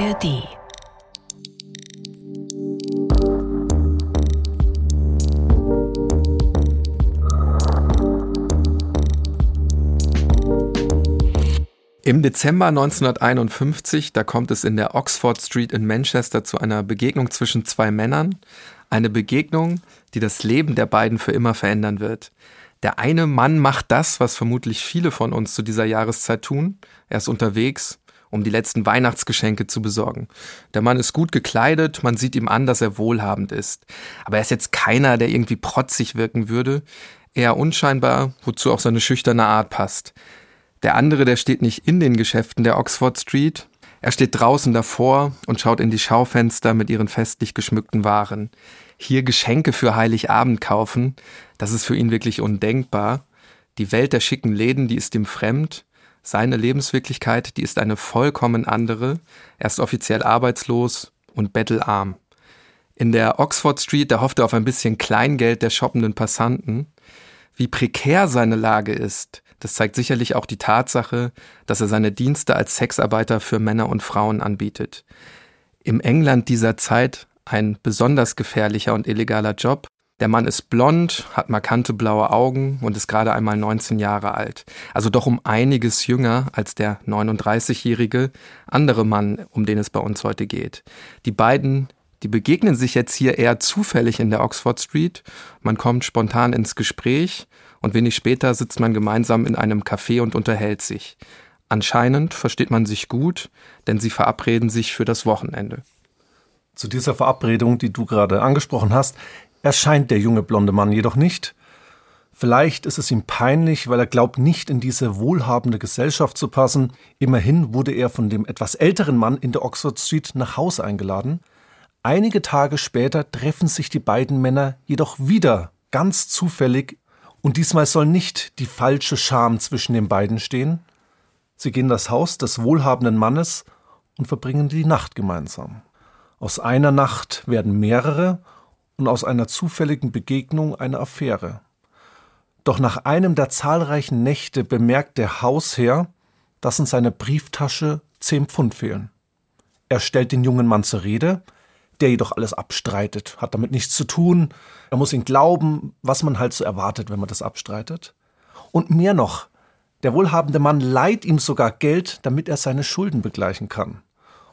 ARD. Im Dezember 1951, da kommt es in der Oxford Street in Manchester zu einer Begegnung zwischen zwei Männern. Eine Begegnung, die das Leben der beiden für immer verändern wird. Der eine Mann macht das, was vermutlich viele von uns zu dieser Jahreszeit tun. Er ist unterwegs, um die letzten Weihnachtsgeschenke zu besorgen. Der Mann ist gut gekleidet, man sieht ihm an, dass er wohlhabend ist. Aber er ist jetzt keiner, der irgendwie protzig wirken würde. Eher unscheinbar, wozu auch seine schüchterne Art passt. Der andere, der steht nicht in den Geschäften der Oxford Street. Er steht draußen davor und schaut in die Schaufenster mit ihren festlich geschmückten Waren. Hier Geschenke für Heiligabend kaufen, das ist für ihn wirklich undenkbar. Die Welt der schicken Läden, die ist ihm fremd. Seine Lebenswirklichkeit, die ist eine vollkommen andere. Er ist offiziell arbeitslos und bettelarm. In der Oxford Street, da hofft er auf ein bisschen Kleingeld der shoppenden Passanten. Wie prekär seine Lage ist, das zeigt sicherlich auch die Tatsache, dass er seine Dienste als Sexarbeiter für Männer und Frauen anbietet. Im England dieser Zeit ein besonders gefährlicher und illegaler Job. Der Mann ist blond, hat markante blaue Augen und ist gerade einmal 19 Jahre alt. Also doch um einiges jünger als der 39-jährige andere Mann, um den es bei uns heute geht. Die beiden, die begegnen sich jetzt hier eher zufällig in der Oxford Street. Man kommt spontan ins Gespräch und wenig später sitzt man gemeinsam in einem Café und unterhält sich. Anscheinend versteht man sich gut, denn sie verabreden sich für das Wochenende. Zu dieser Verabredung, die du gerade angesprochen hast, erscheint der junge blonde Mann jedoch nicht. Vielleicht ist es ihm peinlich, weil er glaubt, nicht in diese wohlhabende Gesellschaft zu passen. Immerhin wurde er von dem etwas älteren Mann in der Oxford Street nach Hause eingeladen. Einige Tage später treffen sich die beiden Männer jedoch wieder, ganz zufällig, und diesmal soll nicht die falsche Scham zwischen den beiden stehen. Sie gehen das Haus des wohlhabenden Mannes und verbringen die Nacht gemeinsam. Aus einer Nacht werden mehrere und aus einer zufälligen Begegnung eine Affäre. Doch nach einem der zahlreichen Nächte bemerkt der Hausherr, dass in seiner Brieftasche zehn Pfund fehlen. Er stellt den jungen Mann zur Rede, der jedoch alles abstreitet, hat damit nichts zu tun, er muss ihn glauben, was man halt so erwartet, wenn man das abstreitet. Und mehr noch, der wohlhabende Mann leiht ihm sogar Geld, damit er seine Schulden begleichen kann.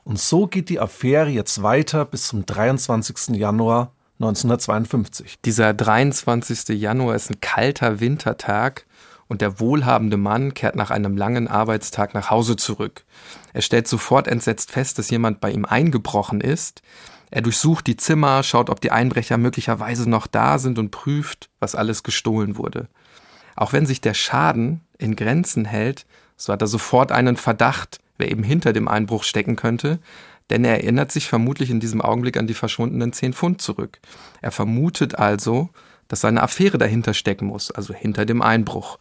Und so geht die Affäre jetzt weiter bis zum 23. Januar 1952. Dieser 23. Januar ist ein kalter Wintertag und der wohlhabende Mann kehrt nach einem langen Arbeitstag nach Hause zurück. Er stellt sofort entsetzt fest, dass jemand bei ihm eingebrochen ist. Er durchsucht die Zimmer, schaut, ob die Einbrecher möglicherweise noch da sind und prüft, was alles gestohlen wurde. Auch wenn sich der Schaden in Grenzen hält, so hat er sofort einen Verdacht, wer eben hinter dem Einbruch stecken könnte, denn er erinnert sich vermutlich in diesem Augenblick an die verschwundenen zehn Pfund zurück. Er vermutet also, dass seine Affäre dahinter stecken muss, also hinter dem Einbruch.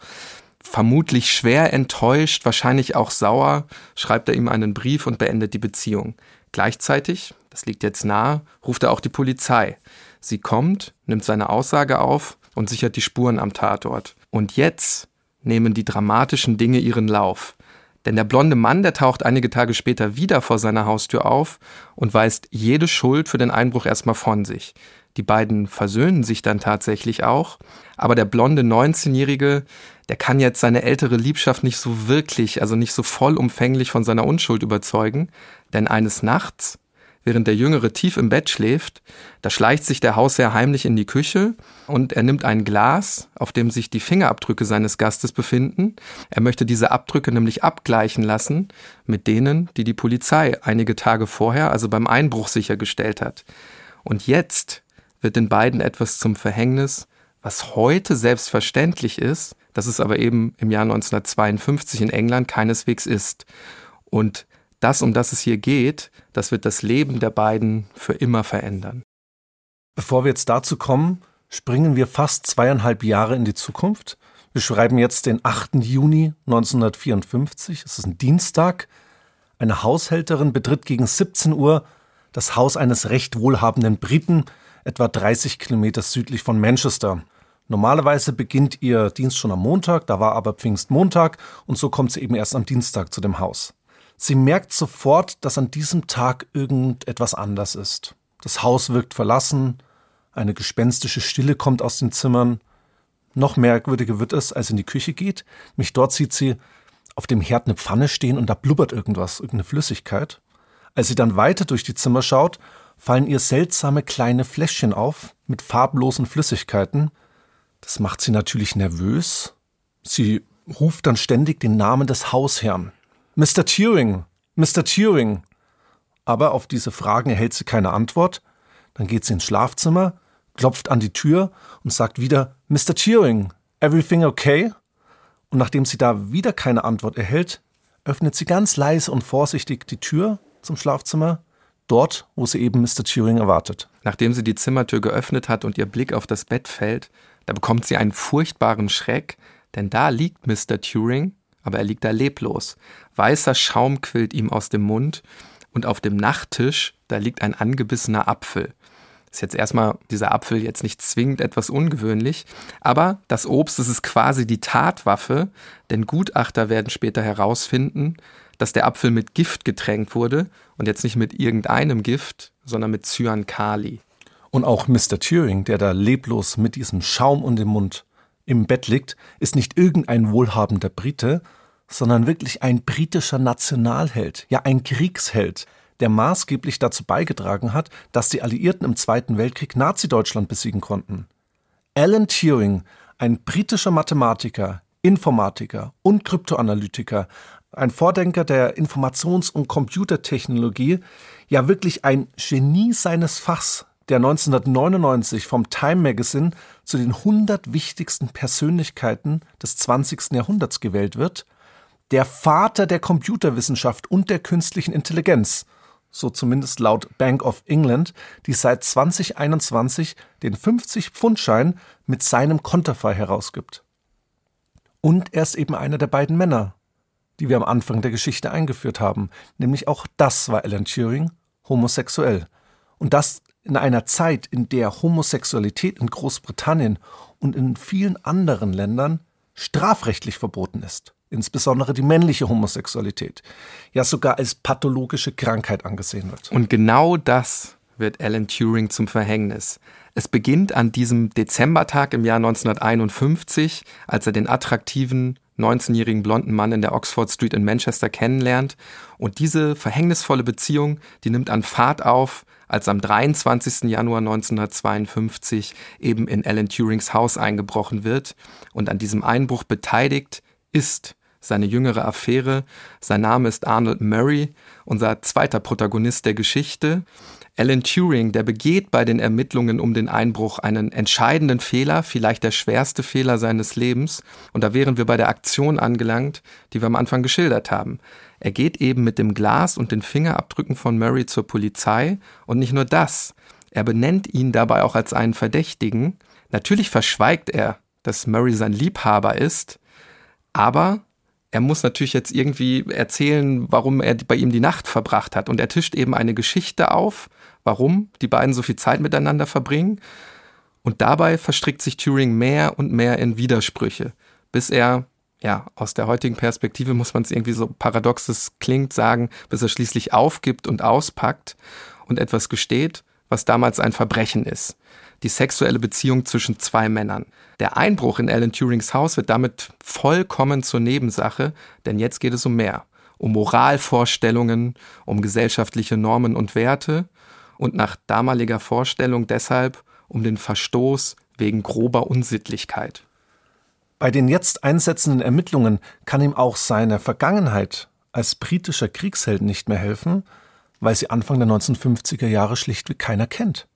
Vermutlich schwer enttäuscht, wahrscheinlich auch sauer, schreibt er ihm einen Brief und beendet die Beziehung. Gleichzeitig, das liegt jetzt nahe, ruft er auch die Polizei. Sie kommt, nimmt seine Aussage auf und sichert die Spuren am Tatort. Und jetzt nehmen die dramatischen Dinge ihren Lauf. Denn der blonde Mann, der taucht einige Tage später wieder vor seiner Haustür auf und weist jede Schuld für den Einbruch erstmal von sich. Die beiden versöhnen sich dann tatsächlich auch, aber der blonde 19-Jährige, der kann jetzt seine ältere Liebschaft nicht so wirklich, also nicht so vollumfänglich von seiner Unschuld überzeugen, denn eines Nachts während der Jüngere tief im Bett schläft, da schleicht sich der Hausherr heimlich in die Küche und er nimmt ein Glas, auf dem sich die Fingerabdrücke seines Gastes befinden. Er möchte diese Abdrücke nämlich abgleichen lassen mit denen, die die Polizei einige Tage vorher, also beim Einbruch sichergestellt hat. Und jetzt wird den beiden etwas zum Verhängnis, was heute selbstverständlich ist, dass es aber eben im Jahr 1952 in England keineswegs ist. Und das, um das es hier geht, das wird das Leben der beiden für immer verändern. Bevor wir jetzt dazu kommen, springen wir fast zweieinhalb Jahre in die Zukunft. Wir schreiben jetzt den 8. Juni 1954. Es ist ein Dienstag. Eine Haushälterin betritt gegen 17 Uhr das Haus eines recht wohlhabenden Briten, etwa 30 Kilometer südlich von Manchester. Normalerweise beginnt ihr Dienst schon am Montag, da war aber Pfingstmontag und so kommt sie eben erst am Dienstag zu dem Haus. Sie merkt sofort, dass an diesem Tag irgendetwas anders ist. Das Haus wirkt verlassen, eine gespenstische Stille kommt aus den Zimmern. Noch merkwürdiger wird es, als sie in die Küche geht. Mich dort sieht sie auf dem Herd eine Pfanne stehen und da blubbert irgendwas, irgendeine Flüssigkeit. Als sie dann weiter durch die Zimmer schaut, fallen ihr seltsame kleine Fläschchen auf mit farblosen Flüssigkeiten. Das macht sie natürlich nervös. Sie ruft dann ständig den Namen des Hausherrn. Mr. Turing, Mr. Turing. Aber auf diese Fragen erhält sie keine Antwort. Dann geht sie ins Schlafzimmer, klopft an die Tür und sagt wieder Mr. Turing, everything okay? Und nachdem sie da wieder keine Antwort erhält, öffnet sie ganz leise und vorsichtig die Tür zum Schlafzimmer, dort, wo sie eben Mr. Turing erwartet. Nachdem sie die Zimmertür geöffnet hat und ihr Blick auf das Bett fällt, da bekommt sie einen furchtbaren Schreck, denn da liegt Mr. Turing, aber er liegt da leblos. Weißer Schaum quillt ihm aus dem Mund und auf dem Nachttisch, da liegt ein angebissener Apfel. Ist jetzt erstmal dieser Apfel jetzt nicht zwingend etwas ungewöhnlich, aber das Obst, das ist quasi die Tatwaffe, denn Gutachter werden später herausfinden, dass der Apfel mit Gift getränkt wurde und jetzt nicht mit irgendeinem Gift, sondern mit Cyankali. Und auch Mr. Turing, der da leblos mit diesem Schaum und dem Mund im Bett liegt, ist nicht irgendein wohlhabender Brite, sondern wirklich ein britischer Nationalheld, ja ein Kriegsheld, der maßgeblich dazu beigetragen hat, dass die Alliierten im Zweiten Weltkrieg Nazi-Deutschland besiegen konnten. Alan Turing, ein britischer Mathematiker, Informatiker und Kryptoanalytiker, ein Vordenker der Informations- und Computertechnologie, ja wirklich ein Genie seines Fachs, der 1999 vom Time Magazine zu den 100 wichtigsten Persönlichkeiten des 20. Jahrhunderts gewählt wird, der Vater der Computerwissenschaft und der künstlichen Intelligenz so zumindest laut Bank of England, die seit 2021 den 50-Pfund-Schein mit seinem Konterfei herausgibt. Und er ist eben einer der beiden Männer, die wir am Anfang der Geschichte eingeführt haben, nämlich auch das war Alan Turing, homosexuell. Und das in einer Zeit, in der Homosexualität in Großbritannien und in vielen anderen Ländern strafrechtlich verboten ist insbesondere die männliche Homosexualität, ja sogar als pathologische Krankheit angesehen wird. Und genau das wird Alan Turing zum Verhängnis. Es beginnt an diesem Dezembertag im Jahr 1951, als er den attraktiven 19-jährigen blonden Mann in der Oxford Street in Manchester kennenlernt. Und diese verhängnisvolle Beziehung, die nimmt an Fahrt auf, als am 23. Januar 1952 eben in Alan Turings Haus eingebrochen wird. Und an diesem Einbruch beteiligt ist seine jüngere Affäre. Sein Name ist Arnold Murray, unser zweiter Protagonist der Geschichte. Alan Turing, der begeht bei den Ermittlungen um den Einbruch einen entscheidenden Fehler, vielleicht der schwerste Fehler seines Lebens. Und da wären wir bei der Aktion angelangt, die wir am Anfang geschildert haben. Er geht eben mit dem Glas und den Fingerabdrücken von Murray zur Polizei. Und nicht nur das, er benennt ihn dabei auch als einen Verdächtigen. Natürlich verschweigt er, dass Murray sein Liebhaber ist, aber er muss natürlich jetzt irgendwie erzählen, warum er bei ihm die Nacht verbracht hat. Und er tischt eben eine Geschichte auf, warum die beiden so viel Zeit miteinander verbringen. Und dabei verstrickt sich Turing mehr und mehr in Widersprüche, bis er, ja, aus der heutigen Perspektive muss man es irgendwie so paradoxes klingt, sagen, bis er schließlich aufgibt und auspackt und etwas gesteht, was damals ein Verbrechen ist die sexuelle Beziehung zwischen zwei Männern. Der Einbruch in Alan Turings Haus wird damit vollkommen zur Nebensache, denn jetzt geht es um mehr. Um Moralvorstellungen, um gesellschaftliche Normen und Werte und nach damaliger Vorstellung deshalb um den Verstoß wegen grober Unsittlichkeit. Bei den jetzt einsetzenden Ermittlungen kann ihm auch seine Vergangenheit als britischer Kriegsheld nicht mehr helfen, weil sie Anfang der 1950er Jahre schlichtweg keiner kennt.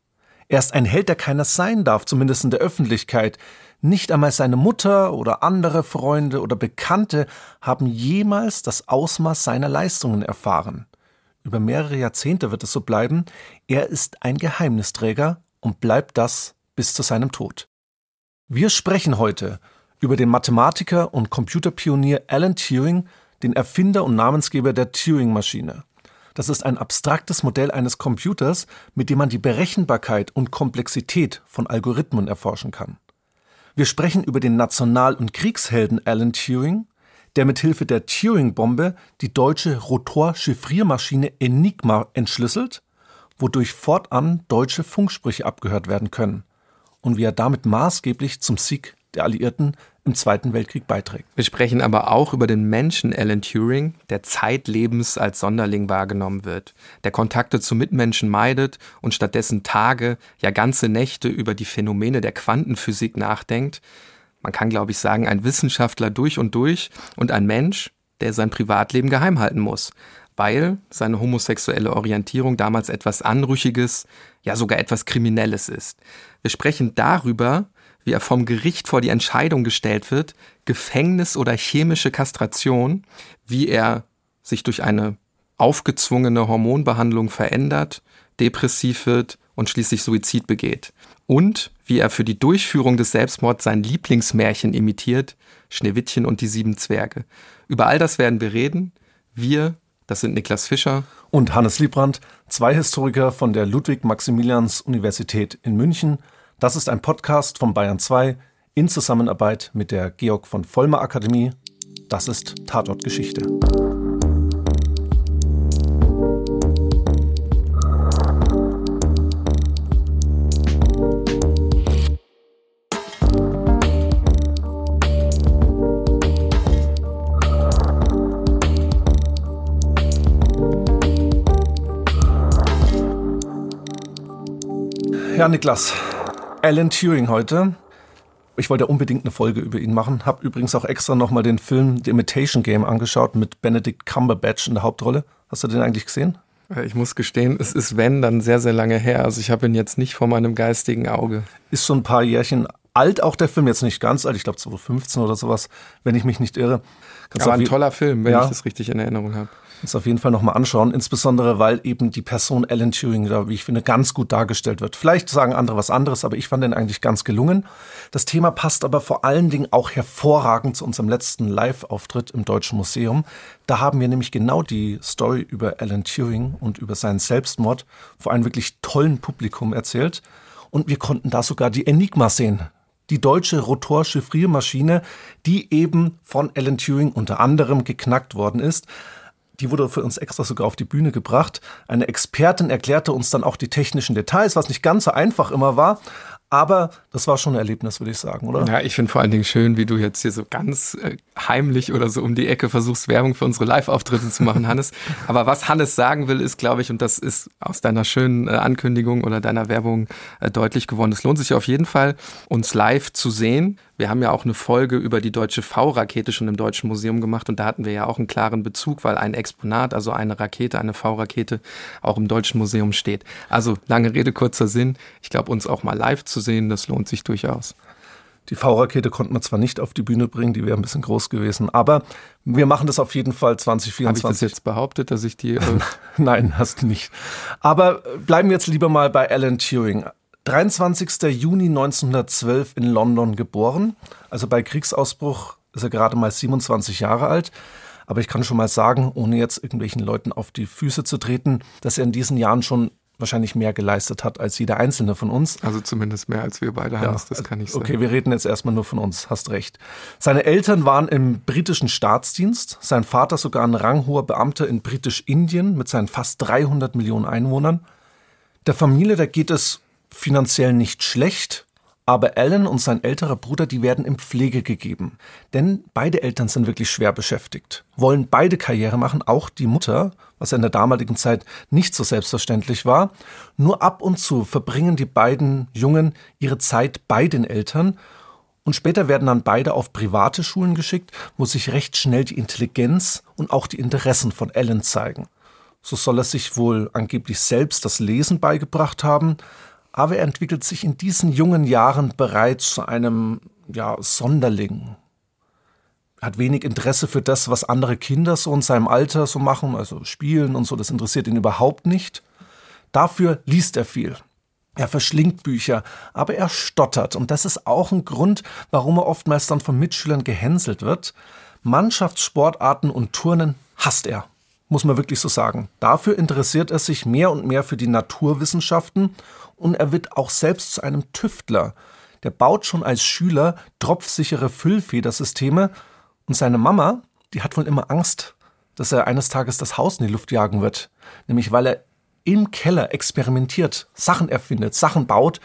Er ist ein Held, der keiner sein darf, zumindest in der Öffentlichkeit. Nicht einmal seine Mutter oder andere Freunde oder Bekannte haben jemals das Ausmaß seiner Leistungen erfahren. Über mehrere Jahrzehnte wird es so bleiben. Er ist ein Geheimnisträger und bleibt das bis zu seinem Tod. Wir sprechen heute über den Mathematiker und Computerpionier Alan Turing, den Erfinder und Namensgeber der Turing-Maschine. Das ist ein abstraktes Modell eines Computers, mit dem man die Berechenbarkeit und Komplexität von Algorithmen erforschen kann. Wir sprechen über den National- und Kriegshelden Alan Turing, der mithilfe der Turing-Bombe die deutsche Rotor-Chiffriermaschine Enigma entschlüsselt, wodurch fortan deutsche Funksprüche abgehört werden können und wie er damit maßgeblich zum Sieg der Alliierten im Zweiten Weltkrieg beiträgt. Wir sprechen aber auch über den Menschen Alan Turing, der zeitlebens als Sonderling wahrgenommen wird, der Kontakte zu Mitmenschen meidet und stattdessen Tage, ja ganze Nächte über die Phänomene der Quantenphysik nachdenkt. Man kann, glaube ich, sagen, ein Wissenschaftler durch und durch und ein Mensch, der sein Privatleben geheim halten muss, weil seine homosexuelle Orientierung damals etwas Anrüchiges, ja sogar etwas Kriminelles ist. Wir sprechen darüber, wie er vom Gericht vor die Entscheidung gestellt wird, Gefängnis oder chemische Kastration, wie er sich durch eine aufgezwungene Hormonbehandlung verändert, depressiv wird und schließlich Suizid begeht. Und wie er für die Durchführung des Selbstmords sein Lieblingsmärchen imitiert, Schneewittchen und die sieben Zwerge. Über all das werden wir reden. Wir, das sind Niklas Fischer und Hannes Liebrandt, zwei Historiker von der Ludwig-Maximilians-Universität in München. Das ist ein Podcast von Bayern 2 in Zusammenarbeit mit der Georg von Vollmer Akademie. Das ist Tatort Geschichte. Ja, Niklas, Alan Turing heute. Ich wollte unbedingt eine Folge über ihn machen. Hab übrigens auch extra nochmal den Film The Imitation Game angeschaut mit Benedict Cumberbatch in der Hauptrolle. Hast du den eigentlich gesehen? Ich muss gestehen, es ist wenn dann sehr, sehr lange her. Also ich habe ihn jetzt nicht vor meinem geistigen Auge. Ist so ein paar Jährchen alt auch der Film, jetzt nicht ganz alt, ich glaube 2015 oder sowas, wenn ich mich nicht irre. Kannst Aber ein toller Film, wenn ja. ich das richtig in Erinnerung habe uns auf jeden Fall nochmal anschauen, insbesondere weil eben die Person Alan Turing da, wie ich finde, ganz gut dargestellt wird. Vielleicht sagen andere was anderes, aber ich fand den eigentlich ganz gelungen. Das Thema passt aber vor allen Dingen auch hervorragend zu unserem letzten Live-Auftritt im Deutschen Museum. Da haben wir nämlich genau die Story über Alan Turing und über seinen Selbstmord vor einem wirklich tollen Publikum erzählt. Und wir konnten da sogar die Enigma sehen, die deutsche Rotor-Chiffriermaschine, die eben von Alan Turing unter anderem geknackt worden ist. Die wurde für uns extra sogar auf die Bühne gebracht. Eine Expertin erklärte uns dann auch die technischen Details, was nicht ganz so einfach immer war. Aber das war schon ein Erlebnis, würde ich sagen, oder? Ja, ich finde vor allen Dingen schön, wie du jetzt hier so ganz äh, heimlich oder so um die Ecke versuchst, Werbung für unsere Live-Auftritte zu machen, Hannes. Aber was Hannes sagen will, ist, glaube ich, und das ist aus deiner schönen äh, Ankündigung oder deiner Werbung äh, deutlich geworden, es lohnt sich auf jeden Fall, uns live zu sehen. Wir haben ja auch eine Folge über die deutsche V-Rakete schon im Deutschen Museum gemacht und da hatten wir ja auch einen klaren Bezug, weil ein Exponat, also eine Rakete, eine V-Rakete, auch im Deutschen Museum steht. Also lange Rede, kurzer Sinn. Ich glaube, uns auch mal live zu sehen, das lohnt sich durchaus. Die V-Rakete konnten wir zwar nicht auf die Bühne bringen, die wäre ein bisschen groß gewesen, aber wir machen das auf jeden Fall 2024. Habe ich das jetzt behauptet, dass ich die... Äh Nein, hast du nicht. Aber bleiben wir jetzt lieber mal bei Alan Turing. 23. Juni 1912 in London geboren. Also bei Kriegsausbruch ist er gerade mal 27 Jahre alt. Aber ich kann schon mal sagen, ohne jetzt irgendwelchen Leuten auf die Füße zu treten, dass er in diesen Jahren schon wahrscheinlich mehr geleistet hat als jeder einzelne von uns. Also zumindest mehr als wir beide, ja, Hans, das kann ich sagen. Okay, wir reden jetzt erstmal nur von uns, hast recht. Seine Eltern waren im britischen Staatsdienst, sein Vater sogar ein ranghoher Beamter in Britisch-Indien mit seinen fast 300 Millionen Einwohnern. Der Familie, da geht es finanziell nicht schlecht, aber Alan und sein älterer Bruder, die werden in Pflege gegeben. Denn beide Eltern sind wirklich schwer beschäftigt, wollen beide Karriere machen, auch die Mutter, was in der damaligen Zeit nicht so selbstverständlich war. Nur ab und zu verbringen die beiden Jungen ihre Zeit bei den Eltern und später werden dann beide auf private Schulen geschickt, wo sich recht schnell die Intelligenz und auch die Interessen von Alan zeigen. So soll er sich wohl angeblich selbst das Lesen beigebracht haben, aber er entwickelt sich in diesen jungen Jahren bereits zu einem ja, Sonderling. Er hat wenig Interesse für das, was andere Kinder so in seinem Alter so machen, also spielen und so, das interessiert ihn überhaupt nicht. Dafür liest er viel. Er verschlingt Bücher, aber er stottert. Und das ist auch ein Grund, warum er oftmals dann von Mitschülern gehänselt wird. Mannschaftssportarten und Turnen hasst er, muss man wirklich so sagen. Dafür interessiert er sich mehr und mehr für die Naturwissenschaften und er wird auch selbst zu einem Tüftler. Der baut schon als Schüler tropfsichere Füllfedersysteme und seine Mama, die hat wohl immer Angst, dass er eines Tages das Haus in die Luft jagen wird. Nämlich weil er im Keller experimentiert, Sachen erfindet, Sachen baut.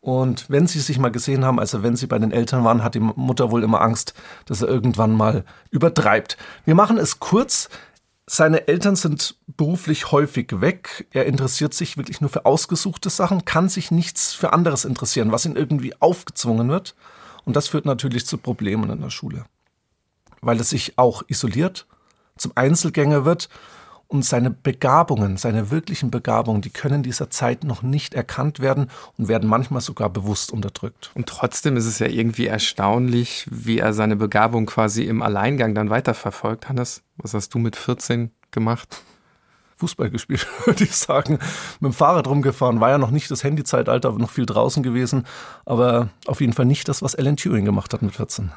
Und wenn sie sich mal gesehen haben, also wenn sie bei den Eltern waren, hat die Mutter wohl immer Angst, dass er irgendwann mal übertreibt. Wir machen es kurz. Seine Eltern sind beruflich häufig weg. Er interessiert sich wirklich nur für ausgesuchte Sachen, kann sich nichts für anderes interessieren, was ihm irgendwie aufgezwungen wird. Und das führt natürlich zu Problemen in der Schule. Weil er sich auch isoliert, zum Einzelgänger wird und seine Begabungen, seine wirklichen Begabungen, die können dieser Zeit noch nicht erkannt werden und werden manchmal sogar bewusst unterdrückt. Und trotzdem ist es ja irgendwie erstaunlich, wie er seine Begabung quasi im Alleingang dann weiterverfolgt. Hannes, was hast du mit 14 gemacht? Fußball gespielt, würde ich sagen. Mit dem Fahrrad rumgefahren, war ja noch nicht das Handyzeitalter, noch viel draußen gewesen, aber auf jeden Fall nicht das, was Alan Turing gemacht hat mit 14.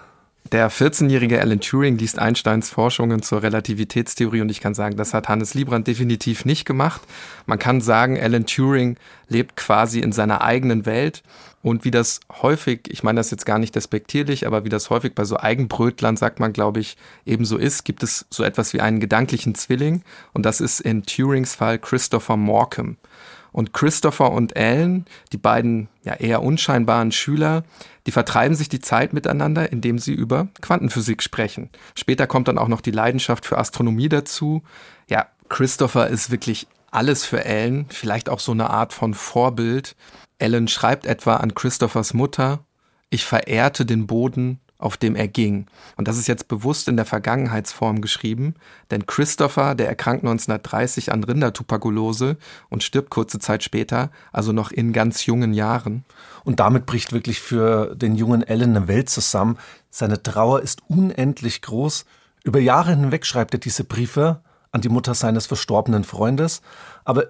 Der 14-jährige Alan Turing liest Einsteins Forschungen zur Relativitätstheorie und ich kann sagen, das hat Hannes Liebrand definitiv nicht gemacht. Man kann sagen, Alan Turing lebt quasi in seiner eigenen Welt und wie das häufig, ich meine das jetzt gar nicht despektierlich, aber wie das häufig bei so Eigenbrötlern, sagt man, glaube ich, ebenso ist, gibt es so etwas wie einen gedanklichen Zwilling und das ist in Turings Fall Christopher Morcom. Und Christopher und Alan, die beiden ja eher unscheinbaren Schüler, die vertreiben sich die Zeit miteinander, indem sie über Quantenphysik sprechen. Später kommt dann auch noch die Leidenschaft für Astronomie dazu. Ja, Christopher ist wirklich alles für Alan, vielleicht auch so eine Art von Vorbild. Alan schreibt etwa an Christophers Mutter, ich verehrte den Boden, auf dem er ging. Und das ist jetzt bewusst in der Vergangenheitsform geschrieben, denn Christopher, der erkrankt 1930 an Rindertuberkulose und stirbt kurze Zeit später, also noch in ganz jungen Jahren. Und damit bricht wirklich für den jungen Alan eine Welt zusammen. Seine Trauer ist unendlich groß. Über Jahre hinweg schreibt er diese Briefe an die Mutter seines verstorbenen Freundes, aber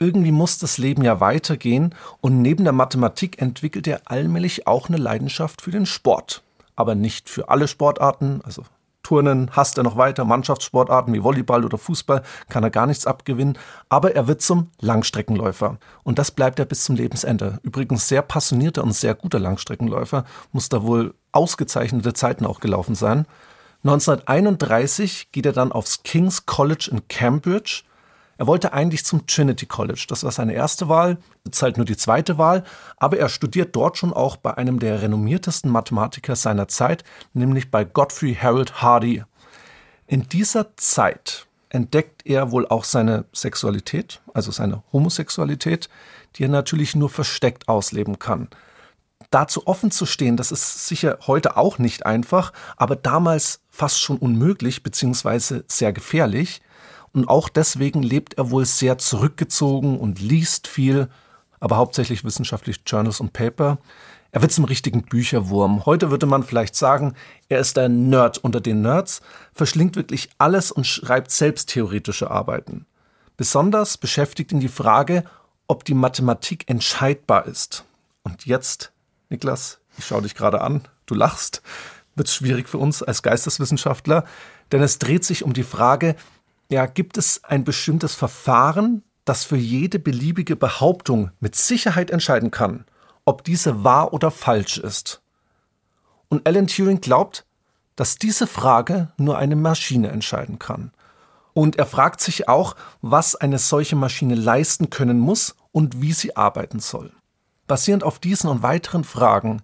irgendwie muss das Leben ja weitergehen und neben der Mathematik entwickelt er allmählich auch eine Leidenschaft für den Sport aber nicht für alle Sportarten. Also Turnen hasst er noch weiter, Mannschaftssportarten wie Volleyball oder Fußball kann er gar nichts abgewinnen, aber er wird zum Langstreckenläufer und das bleibt er bis zum Lebensende. Übrigens sehr passionierter und sehr guter Langstreckenläufer, muss da wohl ausgezeichnete Zeiten auch gelaufen sein. 1931 geht er dann aufs King's College in Cambridge er wollte eigentlich zum Trinity College. Das war seine erste Wahl, jetzt halt nur die zweite Wahl, aber er studiert dort schon auch bei einem der renommiertesten Mathematiker seiner Zeit, nämlich bei Godfrey Harold Hardy. In dieser Zeit entdeckt er wohl auch seine Sexualität, also seine Homosexualität, die er natürlich nur versteckt ausleben kann. Dazu offen zu stehen, das ist sicher heute auch nicht einfach, aber damals fast schon unmöglich bzw. sehr gefährlich. Und auch deswegen lebt er wohl sehr zurückgezogen und liest viel, aber hauptsächlich wissenschaftlich Journals und Paper. Er wird zum richtigen Bücherwurm. Heute würde man vielleicht sagen, er ist ein Nerd unter den Nerds, verschlingt wirklich alles und schreibt selbst theoretische Arbeiten. Besonders beschäftigt ihn die Frage, ob die Mathematik entscheidbar ist. Und jetzt, Niklas, ich schaue dich gerade an, du lachst, wird schwierig für uns als Geisteswissenschaftler, denn es dreht sich um die Frage, ja, gibt es ein bestimmtes Verfahren, das für jede beliebige Behauptung mit Sicherheit entscheiden kann, ob diese wahr oder falsch ist. Und Alan Turing glaubt, dass diese Frage nur eine Maschine entscheiden kann. Und er fragt sich auch, was eine solche Maschine leisten können muss und wie sie arbeiten soll. Basierend auf diesen und weiteren Fragen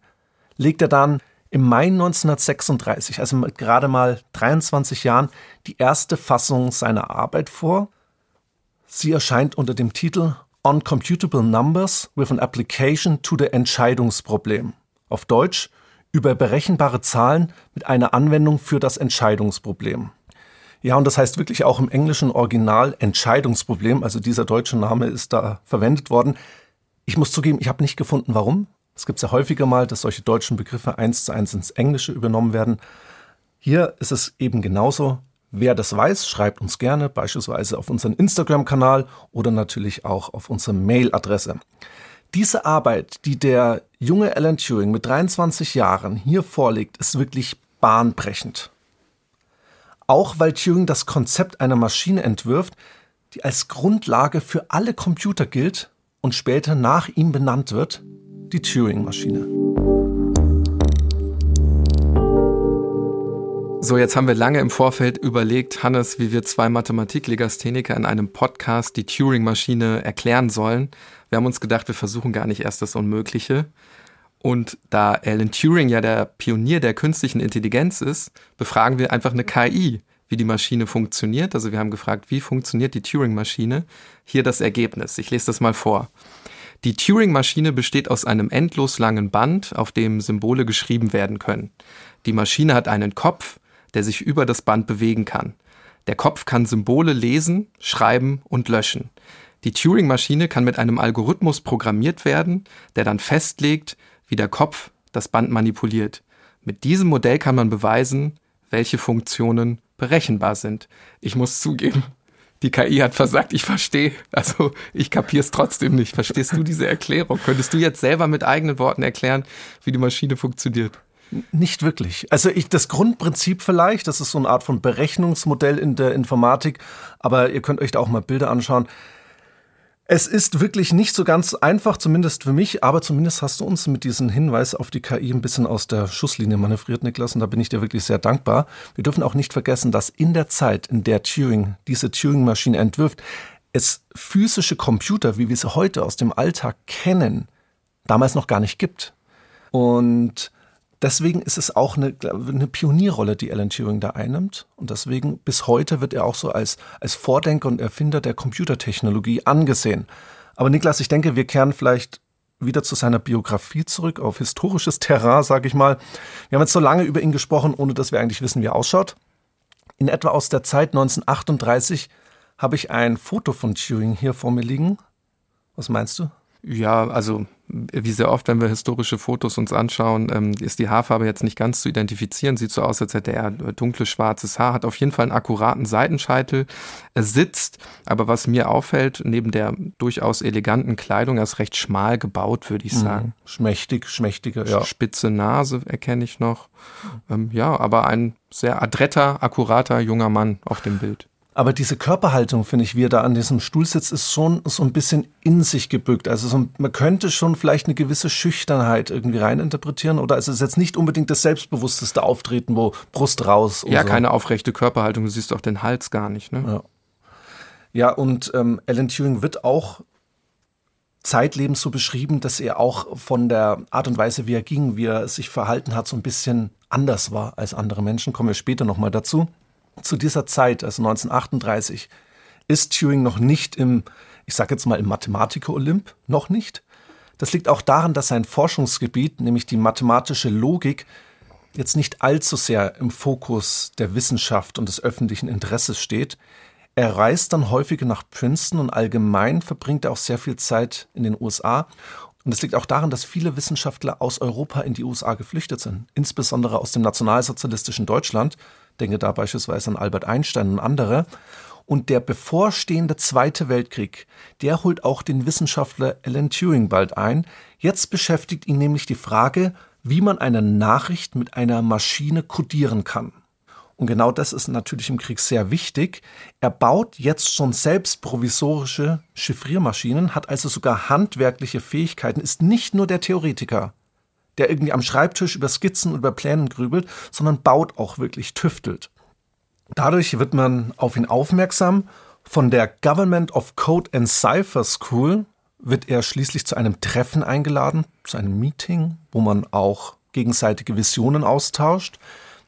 legt er dann im Mai 1936, also mit gerade mal 23 Jahren, die erste Fassung seiner Arbeit vor. Sie erscheint unter dem Titel On Computable Numbers with an Application to the Entscheidungsproblem. Auf Deutsch über berechenbare Zahlen mit einer Anwendung für das Entscheidungsproblem. Ja, und das heißt wirklich auch im englischen Original Entscheidungsproblem, also dieser deutsche Name ist da verwendet worden. Ich muss zugeben, ich habe nicht gefunden, warum. Es gibt ja häufiger mal, dass solche deutschen Begriffe eins zu eins ins Englische übernommen werden. Hier ist es eben genauso. Wer das weiß, schreibt uns gerne, beispielsweise auf unseren Instagram-Kanal oder natürlich auch auf unsere Mail-Adresse. Diese Arbeit, die der junge Alan Turing mit 23 Jahren hier vorlegt, ist wirklich bahnbrechend. Auch weil Turing das Konzept einer Maschine entwirft, die als Grundlage für alle Computer gilt und später nach ihm benannt wird, die Turing-Maschine. So, jetzt haben wir lange im Vorfeld überlegt, Hannes, wie wir zwei Mathematiklegastheniker in einem Podcast die Turing-Maschine erklären sollen. Wir haben uns gedacht, wir versuchen gar nicht erst das Unmögliche. Und da Alan Turing ja der Pionier der künstlichen Intelligenz ist, befragen wir einfach eine KI, wie die Maschine funktioniert. Also wir haben gefragt, wie funktioniert die Turing-Maschine? Hier das Ergebnis. Ich lese das mal vor. Die Turing-Maschine besteht aus einem endlos langen Band, auf dem Symbole geschrieben werden können. Die Maschine hat einen Kopf, der sich über das Band bewegen kann. Der Kopf kann Symbole lesen, schreiben und löschen. Die Turing-Maschine kann mit einem Algorithmus programmiert werden, der dann festlegt, wie der Kopf das Band manipuliert. Mit diesem Modell kann man beweisen, welche Funktionen berechenbar sind. Ich muss zugeben, die KI hat versagt, ich verstehe. Also ich kapiere es trotzdem nicht. Verstehst du diese Erklärung? Könntest du jetzt selber mit eigenen Worten erklären, wie die Maschine funktioniert? Nicht wirklich. Also ich, das Grundprinzip vielleicht, das ist so eine Art von Berechnungsmodell in der Informatik, aber ihr könnt euch da auch mal Bilder anschauen. Es ist wirklich nicht so ganz einfach, zumindest für mich, aber zumindest hast du uns mit diesem Hinweis auf die KI ein bisschen aus der Schusslinie manövriert, Niklas, und da bin ich dir wirklich sehr dankbar. Wir dürfen auch nicht vergessen, dass in der Zeit, in der Turing diese Turing-Maschine entwirft, es physische Computer, wie wir sie heute aus dem Alltag kennen, damals noch gar nicht gibt. Und Deswegen ist es auch eine, eine, Pionierrolle, die Alan Turing da einnimmt. Und deswegen bis heute wird er auch so als, als Vordenker und Erfinder der Computertechnologie angesehen. Aber Niklas, ich denke, wir kehren vielleicht wieder zu seiner Biografie zurück, auf historisches Terrain, sage ich mal. Wir haben jetzt so lange über ihn gesprochen, ohne dass wir eigentlich wissen, wie er ausschaut. In etwa aus der Zeit 1938 habe ich ein Foto von Turing hier vor mir liegen. Was meinst du? Ja, also wie sehr oft, wenn wir historische Fotos uns anschauen, ähm, ist die Haarfarbe jetzt nicht ganz zu identifizieren. Sieht so aus, als hätte er dunkles schwarzes Haar, hat auf jeden Fall einen akkuraten Seitenscheitel. Er sitzt, aber was mir auffällt, neben der durchaus eleganten Kleidung, er ist recht schmal gebaut, würde ich mhm. sagen. Schmächtig, schmächtiger, ja. Spitze Nase erkenne ich noch. Ähm, ja, aber ein sehr adretter, akkurater junger Mann auf dem Bild. Aber diese Körperhaltung, finde ich, wie er da an diesem Stuhl sitzt, ist schon so ein bisschen in sich gebückt. Also so, man könnte schon vielleicht eine gewisse Schüchternheit irgendwie reininterpretieren. Oder ist es jetzt nicht unbedingt das selbstbewussteste Auftreten, wo Brust raus. Ja, so. keine aufrechte Körperhaltung. Du siehst auch den Hals gar nicht. Ne? Ja. ja, und ähm, Alan Turing wird auch zeitlebens so beschrieben, dass er auch von der Art und Weise, wie er ging, wie er sich verhalten hat, so ein bisschen anders war als andere Menschen. Kommen wir später nochmal dazu zu dieser Zeit, also 1938, ist Turing noch nicht im, ich sage jetzt mal im Mathematiker-Olymp, noch nicht. Das liegt auch daran, dass sein Forschungsgebiet, nämlich die mathematische Logik, jetzt nicht allzu sehr im Fokus der Wissenschaft und des öffentlichen Interesses steht. Er reist dann häufiger nach Princeton und allgemein verbringt er auch sehr viel Zeit in den USA. Und es liegt auch daran, dass viele Wissenschaftler aus Europa in die USA geflüchtet sind, insbesondere aus dem nationalsozialistischen Deutschland denke da beispielsweise an Albert Einstein und andere. Und der bevorstehende Zweite Weltkrieg, der holt auch den Wissenschaftler Alan Turing bald ein. Jetzt beschäftigt ihn nämlich die Frage, wie man eine Nachricht mit einer Maschine kodieren kann. Und genau das ist natürlich im Krieg sehr wichtig. Er baut jetzt schon selbst provisorische Chiffriermaschinen, hat also sogar handwerkliche Fähigkeiten, ist nicht nur der Theoretiker der irgendwie am Schreibtisch über Skizzen und über Plänen grübelt, sondern baut auch wirklich, tüftelt. Dadurch wird man auf ihn aufmerksam. Von der Government of Code and Cipher School wird er schließlich zu einem Treffen eingeladen, zu einem Meeting, wo man auch gegenseitige Visionen austauscht.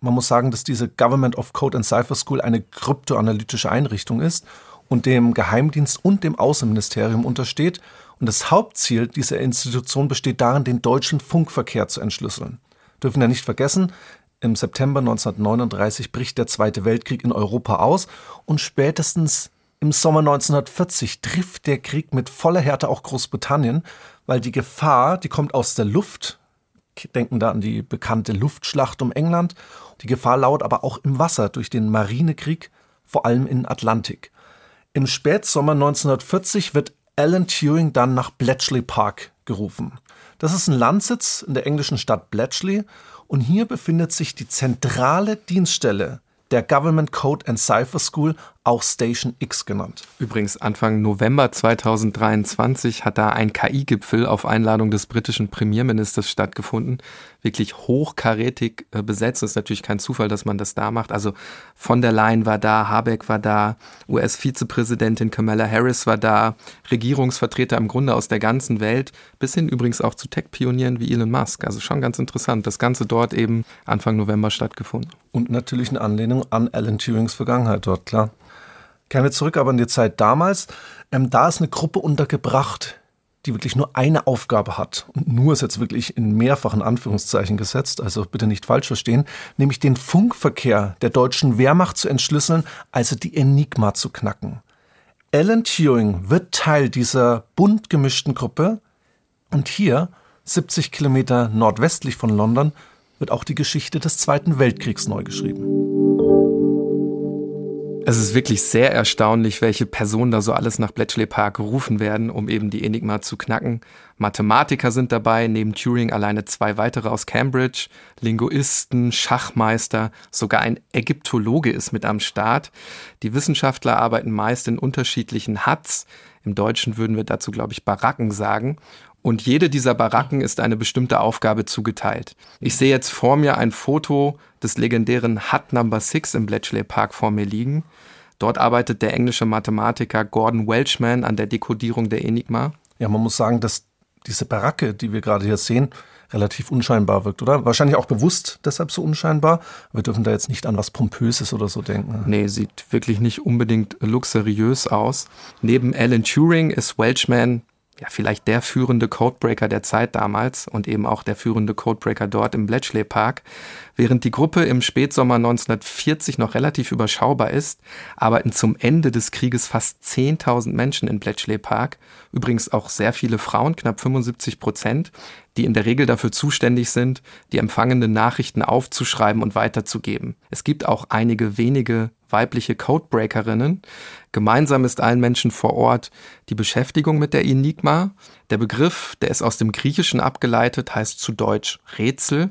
Man muss sagen, dass diese Government of Code and Cipher School eine kryptoanalytische Einrichtung ist und dem Geheimdienst und dem Außenministerium untersteht und das Hauptziel dieser Institution besteht darin, den deutschen Funkverkehr zu entschlüsseln. Dürfen ja nicht vergessen, im September 1939 bricht der Zweite Weltkrieg in Europa aus und spätestens im Sommer 1940 trifft der Krieg mit voller Härte auch Großbritannien, weil die Gefahr, die kommt aus der Luft. Denken da an die bekannte Luftschlacht um England. Die Gefahr lauert aber auch im Wasser durch den Marinekrieg, vor allem in Atlantik. Im Spätsommer 1940 wird Alan Turing dann nach Bletchley Park gerufen. Das ist ein Landsitz in der englischen Stadt Bletchley und hier befindet sich die zentrale Dienststelle der Government Code and Cipher School auch Station X genannt. Übrigens, Anfang November 2023 hat da ein KI-Gipfel auf Einladung des britischen Premierministers stattgefunden. Wirklich hochkarätig äh, besetzt. Das ist natürlich kein Zufall, dass man das da macht. Also von der Leyen war da, Habeck war da, US-Vizepräsidentin Kamala Harris war da, Regierungsvertreter im Grunde aus der ganzen Welt, bis hin übrigens auch zu Tech-Pionieren wie Elon Musk. Also schon ganz interessant. Das Ganze dort eben Anfang November stattgefunden. Und natürlich eine Anlehnung an Alan Turings Vergangenheit dort, klar. Kehren wir zurück aber in die Zeit damals. Ähm, da ist eine Gruppe untergebracht, die wirklich nur eine Aufgabe hat. Und nur ist jetzt wirklich in mehrfachen Anführungszeichen gesetzt, also bitte nicht falsch verstehen, nämlich den Funkverkehr der deutschen Wehrmacht zu entschlüsseln, also die Enigma zu knacken. Alan Turing wird Teil dieser bunt gemischten Gruppe und hier, 70 Kilometer nordwestlich von London, wird auch die Geschichte des Zweiten Weltkriegs neu geschrieben. Es ist wirklich sehr erstaunlich, welche Personen da so alles nach Bletchley Park gerufen werden, um eben die Enigma zu knacken. Mathematiker sind dabei, neben Turing alleine zwei weitere aus Cambridge, Linguisten, Schachmeister, sogar ein Ägyptologe ist mit am Start. Die Wissenschaftler arbeiten meist in unterschiedlichen Huts. Im Deutschen würden wir dazu, glaube ich, Baracken sagen. Und jede dieser Baracken ist eine bestimmte Aufgabe zugeteilt. Ich sehe jetzt vor mir ein Foto des legendären Hut Number 6 im Bletchley Park vor mir liegen. Dort arbeitet der englische Mathematiker Gordon Welchman an der Dekodierung der Enigma. Ja, man muss sagen, dass diese Baracke, die wir gerade hier sehen, relativ unscheinbar wirkt, oder? Wahrscheinlich auch bewusst deshalb so unscheinbar. Wir dürfen da jetzt nicht an was Pompöses oder so denken. Nee, sieht wirklich nicht unbedingt luxuriös aus. Neben Alan Turing ist Welchman ja, vielleicht der führende Codebreaker der Zeit damals und eben auch der führende Codebreaker dort im Bletchley Park. Während die Gruppe im Spätsommer 1940 noch relativ überschaubar ist, arbeiten zum Ende des Krieges fast 10.000 Menschen in Bletchley Park. Übrigens auch sehr viele Frauen, knapp 75 Prozent, die in der Regel dafür zuständig sind, die empfangenden Nachrichten aufzuschreiben und weiterzugeben. Es gibt auch einige wenige weibliche Codebreakerinnen. Gemeinsam ist allen Menschen vor Ort die Beschäftigung mit der Enigma. Der Begriff, der ist aus dem Griechischen abgeleitet, heißt zu Deutsch Rätsel.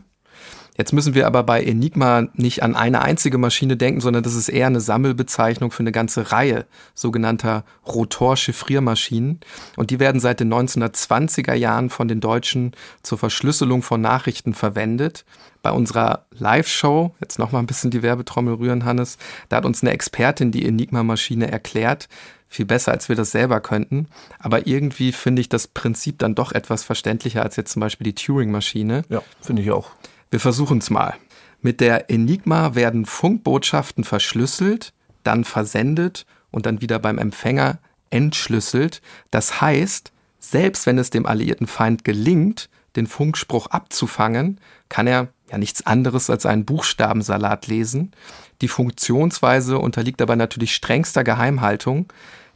Jetzt müssen wir aber bei Enigma nicht an eine einzige Maschine denken, sondern das ist eher eine Sammelbezeichnung für eine ganze Reihe sogenannter Rotor-Chiffriermaschinen. Und die werden seit den 1920er Jahren von den Deutschen zur Verschlüsselung von Nachrichten verwendet. Bei unserer Live-Show, jetzt nochmal ein bisschen die Werbetrommel rühren, Hannes, da hat uns eine Expertin die Enigma-Maschine erklärt, viel besser, als wir das selber könnten. Aber irgendwie finde ich das Prinzip dann doch etwas verständlicher als jetzt zum Beispiel die Turing-Maschine. Ja, finde ich auch. Wir versuchen es mal. Mit der Enigma werden Funkbotschaften verschlüsselt, dann versendet und dann wieder beim Empfänger entschlüsselt. Das heißt, selbst wenn es dem alliierten Feind gelingt, den Funkspruch abzufangen, kann er ja nichts anderes als einen Buchstabensalat lesen. Die Funktionsweise unterliegt aber natürlich strengster Geheimhaltung.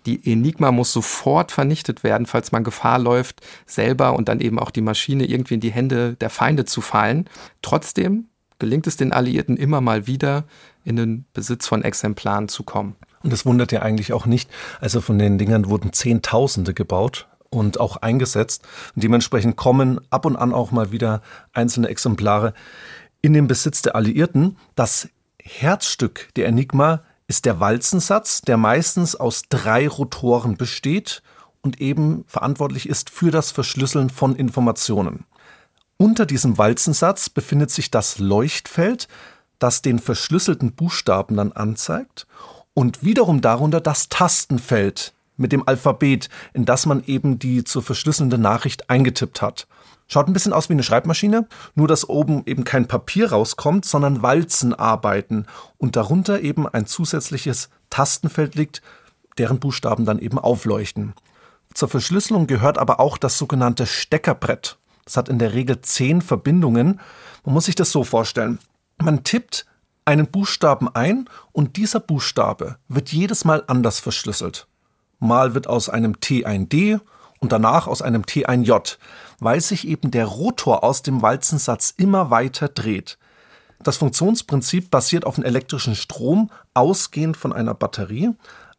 Die Enigma muss sofort vernichtet werden, falls man Gefahr läuft, selber und dann eben auch die Maschine irgendwie in die Hände der Feinde zu fallen. Trotzdem gelingt es den Alliierten immer mal wieder, in den Besitz von Exemplaren zu kommen. Und das wundert ja eigentlich auch nicht. Also von den Dingern wurden Zehntausende gebaut und auch eingesetzt. Und dementsprechend kommen ab und an auch mal wieder einzelne Exemplare in den Besitz der Alliierten. Das Herzstück der Enigma ist der Walzensatz, der meistens aus drei Rotoren besteht und eben verantwortlich ist für das Verschlüsseln von Informationen. Unter diesem Walzensatz befindet sich das Leuchtfeld, das den verschlüsselten Buchstaben dann anzeigt und wiederum darunter das Tastenfeld mit dem Alphabet, in das man eben die zu verschlüsselnde Nachricht eingetippt hat. Schaut ein bisschen aus wie eine Schreibmaschine, nur dass oben eben kein Papier rauskommt, sondern Walzen arbeiten und darunter eben ein zusätzliches Tastenfeld liegt, deren Buchstaben dann eben aufleuchten. Zur Verschlüsselung gehört aber auch das sogenannte Steckerbrett. Das hat in der Regel zehn Verbindungen. Man muss sich das so vorstellen. Man tippt einen Buchstaben ein und dieser Buchstabe wird jedes Mal anders verschlüsselt. Mal wird aus einem T ein D und danach aus einem T ein J weil sich eben der Rotor aus dem Walzensatz immer weiter dreht. Das Funktionsprinzip basiert auf einem elektrischen Strom, ausgehend von einer Batterie.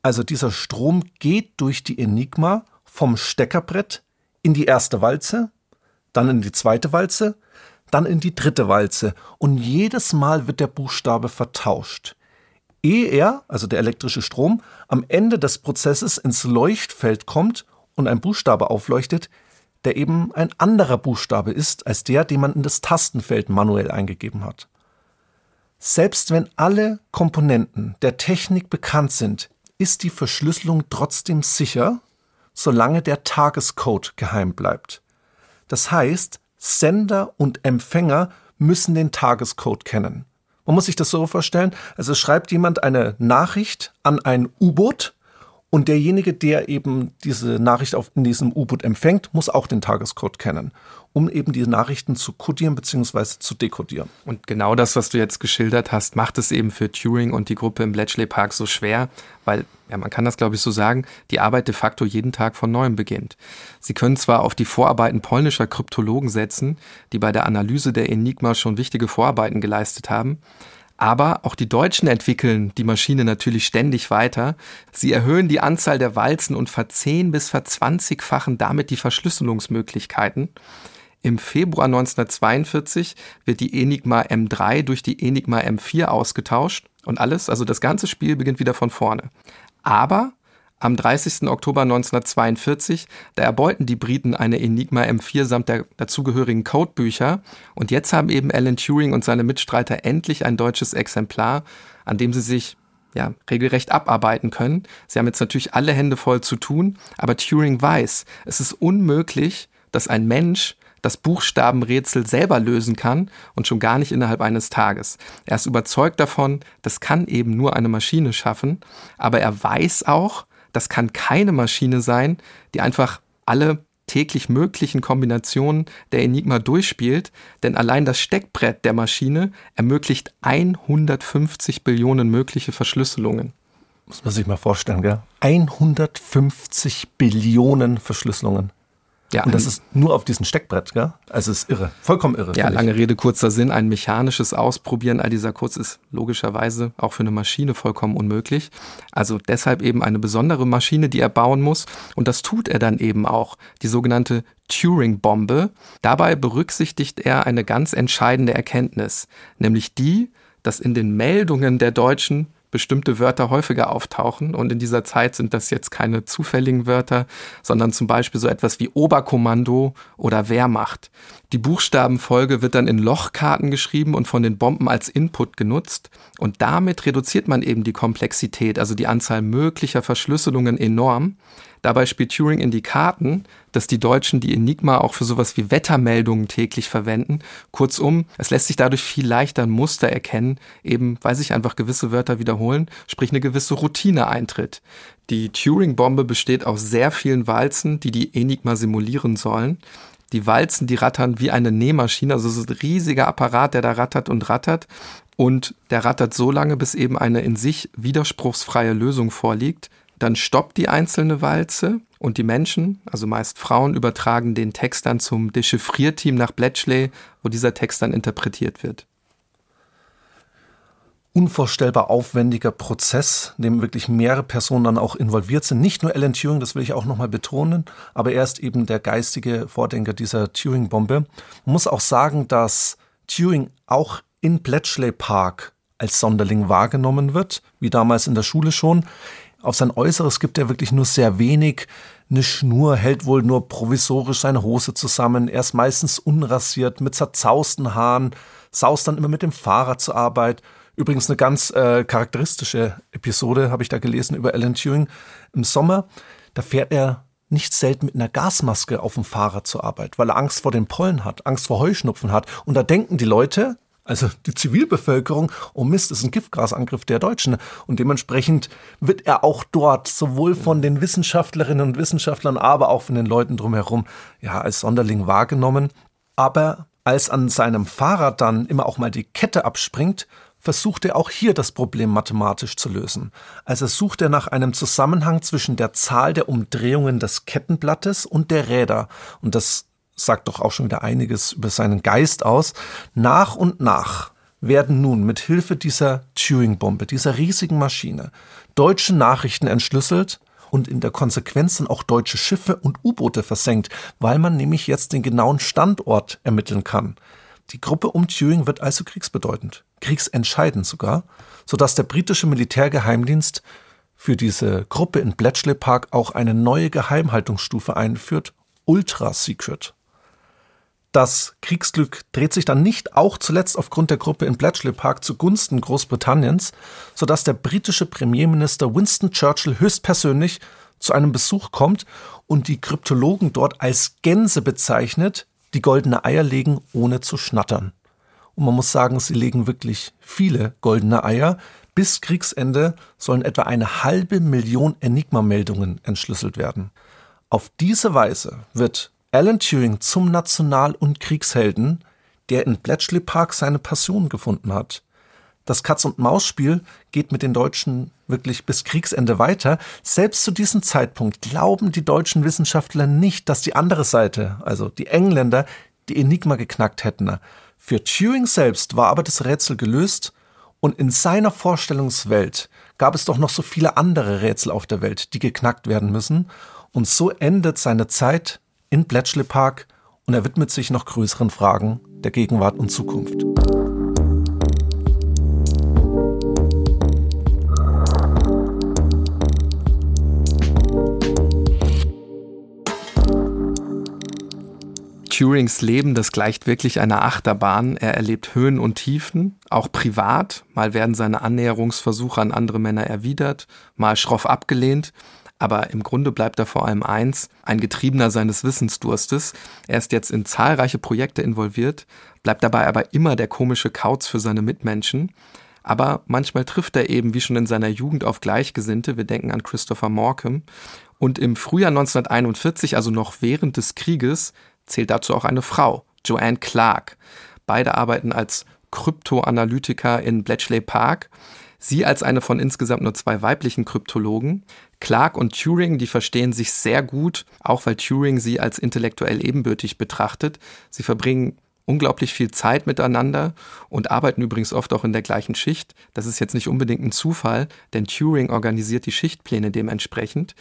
Also dieser Strom geht durch die Enigma vom Steckerbrett in die erste Walze, dann in die zweite Walze, dann in die dritte Walze und jedes Mal wird der Buchstabe vertauscht. Ehe er, also der elektrische Strom, am Ende des Prozesses ins Leuchtfeld kommt und ein Buchstabe aufleuchtet, der eben ein anderer Buchstabe ist als der, den man in das Tastenfeld manuell eingegeben hat. Selbst wenn alle Komponenten der Technik bekannt sind, ist die Verschlüsselung trotzdem sicher, solange der Tagescode geheim bleibt. Das heißt, Sender und Empfänger müssen den Tagescode kennen. Man muss sich das so vorstellen, also schreibt jemand eine Nachricht an ein U-Boot und derjenige, der eben diese Nachricht auf, in diesem U-Boot empfängt, muss auch den Tagescode kennen, um eben die Nachrichten zu kodieren bzw. zu dekodieren. Und genau das, was du jetzt geschildert hast, macht es eben für Turing und die Gruppe im Bletchley Park so schwer, weil, ja, man kann das glaube ich so sagen, die Arbeit de facto jeden Tag von neuem beginnt. Sie können zwar auf die Vorarbeiten polnischer Kryptologen setzen, die bei der Analyse der Enigma schon wichtige Vorarbeiten geleistet haben, aber auch die Deutschen entwickeln die Maschine natürlich ständig weiter. Sie erhöhen die Anzahl der Walzen und verzehn bis verzwanzigfachen damit die Verschlüsselungsmöglichkeiten. Im Februar 1942 wird die Enigma M3 durch die Enigma M4 ausgetauscht und alles, also das ganze Spiel beginnt wieder von vorne. Aber am 30. Oktober 1942, da erbeuten die Briten eine Enigma M4 samt der dazugehörigen Codebücher und jetzt haben eben Alan Turing und seine Mitstreiter endlich ein deutsches Exemplar, an dem sie sich ja, regelrecht abarbeiten können. Sie haben jetzt natürlich alle Hände voll zu tun, aber Turing weiß, es ist unmöglich, dass ein Mensch das Buchstabenrätsel selber lösen kann und schon gar nicht innerhalb eines Tages. Er ist überzeugt davon, das kann eben nur eine Maschine schaffen, aber er weiß auch, das kann keine Maschine sein, die einfach alle täglich möglichen Kombinationen der Enigma durchspielt, denn allein das Steckbrett der Maschine ermöglicht 150 Billionen mögliche Verschlüsselungen. Muss man sich mal vorstellen, gell? 150 Billionen Verschlüsselungen. Ja, und das ist nur auf diesem Steckbrett, gell? Also ist irre, vollkommen irre. Ja, lange Rede, kurzer Sinn. Ein mechanisches Ausprobieren all dieser Codes ist logischerweise auch für eine Maschine vollkommen unmöglich. Also deshalb eben eine besondere Maschine, die er bauen muss. Und das tut er dann eben auch. Die sogenannte Turing-Bombe. Dabei berücksichtigt er eine ganz entscheidende Erkenntnis, nämlich die, dass in den Meldungen der Deutschen bestimmte Wörter häufiger auftauchen. Und in dieser Zeit sind das jetzt keine zufälligen Wörter, sondern zum Beispiel so etwas wie Oberkommando oder Wehrmacht. Die Buchstabenfolge wird dann in Lochkarten geschrieben und von den Bomben als Input genutzt. Und damit reduziert man eben die Komplexität, also die Anzahl möglicher Verschlüsselungen enorm. Dabei spielt Turing in die Karten, dass die Deutschen die Enigma auch für sowas wie Wettermeldungen täglich verwenden. Kurzum, es lässt sich dadurch viel leichter ein Muster erkennen, eben weil sich einfach gewisse Wörter wiederholen, sprich eine gewisse Routine eintritt. Die Turing-Bombe besteht aus sehr vielen Walzen, die die Enigma simulieren sollen. Die Walzen, die rattern wie eine Nähmaschine, also so ein riesiger Apparat, der da rattert und rattert. Und der rattert so lange, bis eben eine in sich widerspruchsfreie Lösung vorliegt. Dann stoppt die einzelne Walze und die Menschen, also meist Frauen, übertragen den Text dann zum Dechiffrierteam nach Bletchley, wo dieser Text dann interpretiert wird. Unvorstellbar aufwendiger Prozess, in dem wirklich mehrere Personen dann auch involviert sind. Nicht nur Alan Turing, das will ich auch nochmal betonen, aber er ist eben der geistige Vordenker dieser Turing-Bombe. Man muss auch sagen, dass Turing auch in Bletchley Park als Sonderling wahrgenommen wird, wie damals in der Schule schon. Auf sein Äußeres gibt er wirklich nur sehr wenig. Eine Schnur hält wohl nur provisorisch seine Hose zusammen. Er ist meistens unrasiert, mit zerzausten Haaren, saust dann immer mit dem Fahrrad zur Arbeit. Übrigens eine ganz äh, charakteristische Episode habe ich da gelesen über Alan Turing. Im Sommer, da fährt er nicht selten mit einer Gasmaske auf dem Fahrrad zur Arbeit, weil er Angst vor den Pollen hat, Angst vor Heuschnupfen hat. Und da denken die Leute, also die Zivilbevölkerung, oh Mist, ist ein Giftgasangriff der Deutschen. Und dementsprechend wird er auch dort sowohl von den Wissenschaftlerinnen und Wissenschaftlern, aber auch von den Leuten drumherum, ja, als Sonderling wahrgenommen. Aber als an seinem Fahrrad dann immer auch mal die Kette abspringt, versucht er auch hier das Problem mathematisch zu lösen. Also sucht er nach einem Zusammenhang zwischen der Zahl der Umdrehungen des Kettenblattes und der Räder. Und das sagt doch auch schon wieder einiges über seinen Geist aus. Nach und nach werden nun mit Hilfe dieser Turing-Bombe, dieser riesigen Maschine, deutsche Nachrichten entschlüsselt und in der Konsequenz dann auch deutsche Schiffe und U-Boote versenkt, weil man nämlich jetzt den genauen Standort ermitteln kann. Die Gruppe um Turing wird also kriegsbedeutend, kriegsentscheidend sogar, sodass der britische Militärgeheimdienst für diese Gruppe in Bletchley Park auch eine neue Geheimhaltungsstufe einführt, Ultra Secret. Das Kriegsglück dreht sich dann nicht auch zuletzt aufgrund der Gruppe in Bletchley Park zugunsten Großbritanniens, sodass der britische Premierminister Winston Churchill höchstpersönlich zu einem Besuch kommt und die Kryptologen dort als Gänse bezeichnet, die goldene Eier legen, ohne zu schnattern. Und man muss sagen, sie legen wirklich viele goldene Eier. Bis Kriegsende sollen etwa eine halbe Million Enigma-Meldungen entschlüsselt werden. Auf diese Weise wird Alan Turing zum National- und Kriegshelden, der in Bletchley Park seine Passion gefunden hat. Das Katz-und-Maus-Spiel geht mit den Deutschen wirklich bis Kriegsende weiter. Selbst zu diesem Zeitpunkt glauben die deutschen Wissenschaftler nicht, dass die andere Seite, also die Engländer, die Enigma geknackt hätten. Für Turing selbst war aber das Rätsel gelöst und in seiner Vorstellungswelt gab es doch noch so viele andere Rätsel auf der Welt, die geknackt werden müssen. Und so endet seine Zeit in Bletchley Park und er widmet sich noch größeren Fragen der Gegenwart und Zukunft. Turings Leben, das gleicht wirklich einer Achterbahn. Er erlebt Höhen und Tiefen, auch privat. Mal werden seine Annäherungsversuche an andere Männer erwidert, mal schroff abgelehnt. Aber im Grunde bleibt er vor allem eins, ein Getriebener seines Wissensdurstes. Er ist jetzt in zahlreiche Projekte involviert, bleibt dabei aber immer der komische Kauz für seine Mitmenschen. Aber manchmal trifft er eben, wie schon in seiner Jugend, auf Gleichgesinnte. Wir denken an Christopher Morcom. Und im Frühjahr 1941, also noch während des Krieges, zählt dazu auch eine Frau, Joanne Clark. Beide arbeiten als Kryptoanalytiker in Bletchley Park. Sie als eine von insgesamt nur zwei weiblichen Kryptologen. Clark und Turing, die verstehen sich sehr gut, auch weil Turing sie als intellektuell ebenbürtig betrachtet. Sie verbringen unglaublich viel Zeit miteinander und arbeiten übrigens oft auch in der gleichen Schicht. Das ist jetzt nicht unbedingt ein Zufall, denn Turing organisiert die Schichtpläne dementsprechend.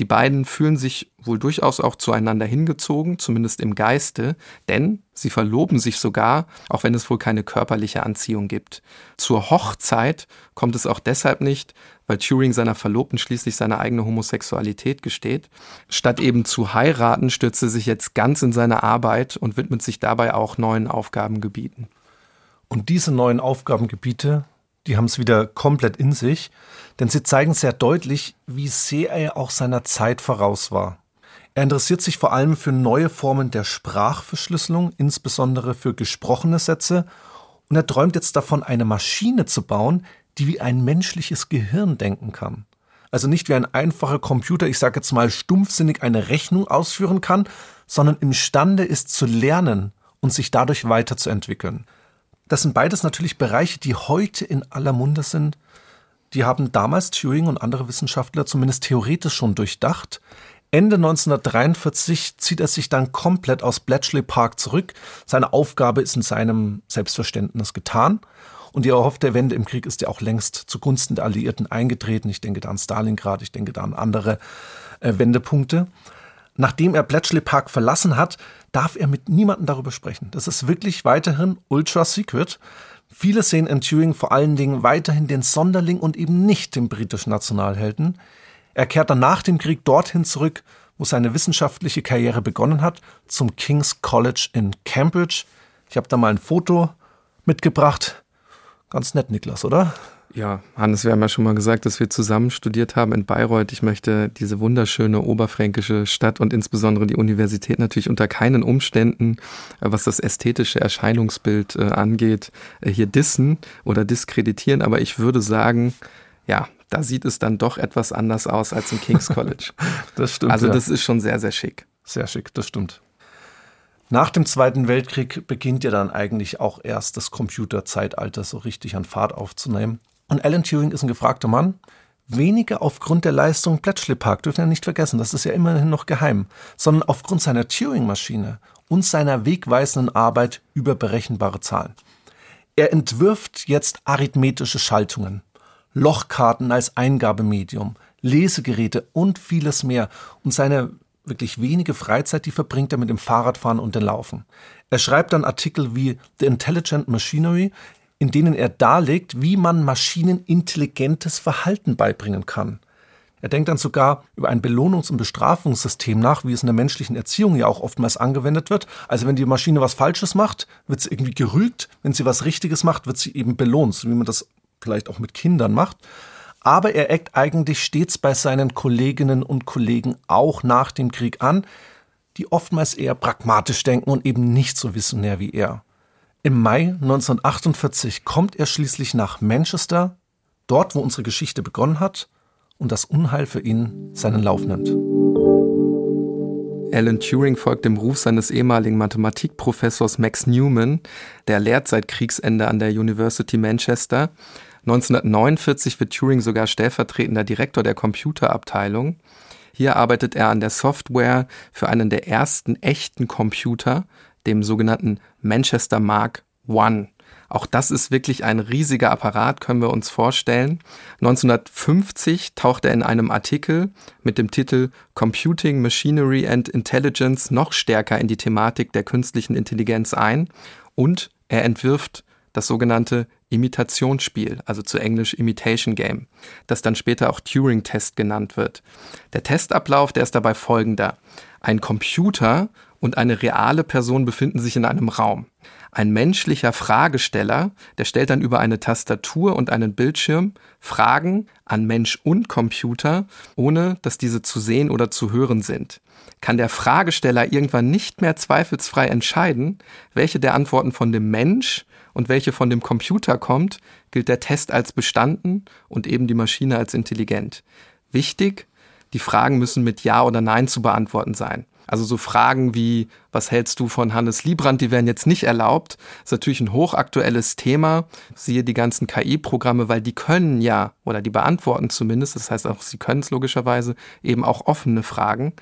Die beiden fühlen sich wohl durchaus auch zueinander hingezogen, zumindest im Geiste, denn sie verloben sich sogar, auch wenn es wohl keine körperliche Anziehung gibt. Zur Hochzeit kommt es auch deshalb nicht, weil Turing seiner Verlobten schließlich seine eigene Homosexualität gesteht. Statt eben zu heiraten, stürzt er sich jetzt ganz in seine Arbeit und widmet sich dabei auch neuen Aufgabengebieten. Und diese neuen Aufgabengebiete die haben es wieder komplett in sich, denn sie zeigen sehr deutlich, wie sehr er auch seiner Zeit voraus war. Er interessiert sich vor allem für neue Formen der Sprachverschlüsselung, insbesondere für gesprochene Sätze, und er träumt jetzt davon, eine Maschine zu bauen, die wie ein menschliches Gehirn denken kann. Also nicht wie ein einfacher Computer, ich sage jetzt mal stumpfsinnig eine Rechnung ausführen kann, sondern imstande ist zu lernen und sich dadurch weiterzuentwickeln. Das sind beides natürlich Bereiche, die heute in aller Munde sind. Die haben damals Turing und andere Wissenschaftler zumindest theoretisch schon durchdacht. Ende 1943 zieht er sich dann komplett aus Bletchley Park zurück. Seine Aufgabe ist in seinem Selbstverständnis getan. Und die erhoffte Wende im Krieg ist ja auch längst zugunsten der Alliierten eingetreten. Ich denke da an Stalingrad, ich denke da an andere äh, Wendepunkte. Nachdem er Bletchley Park verlassen hat, darf er mit niemandem darüber sprechen. Das ist wirklich weiterhin ultra secret. Viele sehen in Turing vor allen Dingen weiterhin den Sonderling und eben nicht den britischen Nationalhelden. Er kehrt dann nach dem Krieg dorthin zurück, wo seine wissenschaftliche Karriere begonnen hat, zum King's College in Cambridge. Ich habe da mal ein Foto mitgebracht. Ganz nett, Niklas, oder? Ja, Hannes, wir haben ja schon mal gesagt, dass wir zusammen studiert haben in Bayreuth. Ich möchte diese wunderschöne oberfränkische Stadt und insbesondere die Universität natürlich unter keinen Umständen, äh, was das ästhetische Erscheinungsbild äh, angeht, äh, hier dissen oder diskreditieren. Aber ich würde sagen, ja, da sieht es dann doch etwas anders aus als im King's College. das stimmt. Also das ist schon sehr, sehr schick. Sehr schick, das stimmt. Nach dem Zweiten Weltkrieg beginnt ja dann eigentlich auch erst das Computerzeitalter so richtig an Fahrt aufzunehmen. Und Alan Turing ist ein gefragter Mann. Weniger aufgrund der Leistung Bletchley Park, dürfen wir nicht vergessen, das ist ja immerhin noch geheim, sondern aufgrund seiner Turing-Maschine und seiner wegweisenden Arbeit über berechenbare Zahlen. Er entwirft jetzt arithmetische Schaltungen, Lochkarten als Eingabemedium, Lesegeräte und vieles mehr. Und seine wirklich wenige Freizeit, die verbringt er mit dem Fahrradfahren und dem Laufen. Er schreibt dann Artikel wie The Intelligent Machinery, in denen er darlegt, wie man Maschinen intelligentes Verhalten beibringen kann. Er denkt dann sogar über ein Belohnungs- und Bestrafungssystem nach, wie es in der menschlichen Erziehung ja auch oftmals angewendet wird. Also wenn die Maschine was Falsches macht, wird sie irgendwie gerügt. Wenn sie was Richtiges macht, wird sie eben belohnt, so wie man das vielleicht auch mit Kindern macht. Aber er eckt eigentlich stets bei seinen Kolleginnen und Kollegen auch nach dem Krieg an, die oftmals eher pragmatisch denken und eben nicht so visionär wie er. Im Mai 1948 kommt er schließlich nach Manchester, dort wo unsere Geschichte begonnen hat, und das Unheil für ihn seinen Lauf nimmt. Alan Turing folgt dem Ruf seines ehemaligen Mathematikprofessors Max Newman, der lehrt seit Kriegsende an der University Manchester. 1949 wird Turing sogar stellvertretender Direktor der Computerabteilung. Hier arbeitet er an der Software für einen der ersten echten Computer, dem sogenannten Manchester Mark I. Auch das ist wirklich ein riesiger Apparat, können wir uns vorstellen. 1950 taucht er in einem Artikel mit dem Titel Computing, Machinery and Intelligence noch stärker in die Thematik der künstlichen Intelligenz ein und er entwirft das sogenannte Imitationsspiel, also zu Englisch Imitation Game, das dann später auch Turing-Test genannt wird. Der Testablauf, der ist dabei folgender. Ein Computer und eine reale Person befinden sich in einem Raum. Ein menschlicher Fragesteller, der stellt dann über eine Tastatur und einen Bildschirm Fragen an Mensch und Computer, ohne dass diese zu sehen oder zu hören sind. Kann der Fragesteller irgendwann nicht mehr zweifelsfrei entscheiden, welche der Antworten von dem Mensch und welche von dem Computer kommt, gilt der Test als bestanden und eben die Maschine als intelligent. Wichtig, die Fragen müssen mit Ja oder Nein zu beantworten sein. Also so Fragen wie, was hältst du von Hannes Liebrand, die werden jetzt nicht erlaubt. Ist natürlich ein hochaktuelles Thema. Siehe die ganzen KI-Programme, weil die können ja, oder die beantworten zumindest, das heißt auch, sie können es logischerweise, eben auch offene Fragen.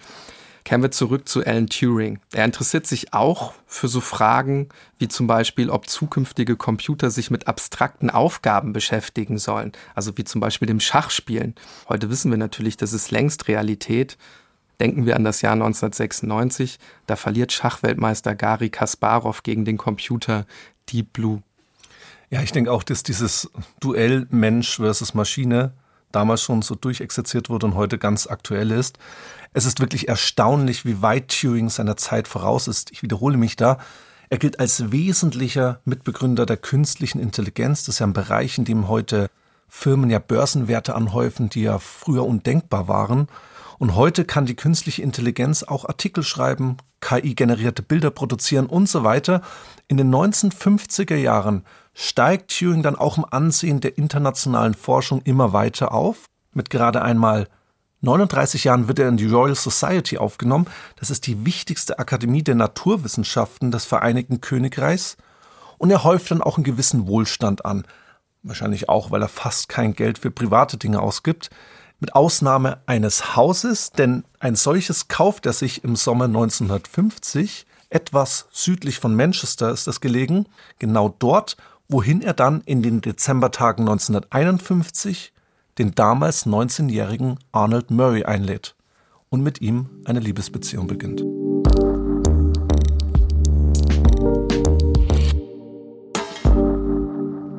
Kehren wir zurück zu Alan Turing. Er interessiert sich auch für so Fragen wie zum Beispiel, ob zukünftige Computer sich mit abstrakten Aufgaben beschäftigen sollen, also wie zum Beispiel dem Schachspielen. Heute wissen wir natürlich, das ist längst Realität. Denken wir an das Jahr 1996, da verliert Schachweltmeister Gary Kasparov gegen den Computer Deep Blue. Ja, ich denke auch, dass dieses Duell Mensch versus Maschine damals schon so durchexerziert wurde und heute ganz aktuell ist. Es ist wirklich erstaunlich, wie weit Turing seiner Zeit voraus ist. Ich wiederhole mich da. Er gilt als wesentlicher Mitbegründer der künstlichen Intelligenz. Das ist ja ein Bereich, in dem heute Firmen ja Börsenwerte anhäufen, die ja früher undenkbar waren. Und heute kann die künstliche Intelligenz auch Artikel schreiben, KI-generierte Bilder produzieren und so weiter. In den 1950er Jahren steigt Turing dann auch im Ansehen der internationalen Forschung immer weiter auf. Mit gerade einmal 39 Jahren wird er in die Royal Society aufgenommen. Das ist die wichtigste Akademie der Naturwissenschaften des Vereinigten Königreichs. Und er häuft dann auch einen gewissen Wohlstand an. Wahrscheinlich auch, weil er fast kein Geld für private Dinge ausgibt. Mit Ausnahme eines Hauses, denn ein solches kauft er sich im Sommer 1950. Etwas südlich von Manchester ist das gelegen. Genau dort, wohin er dann in den Dezembertagen 1951 den damals 19-jährigen Arnold Murray einlädt und mit ihm eine Liebesbeziehung beginnt.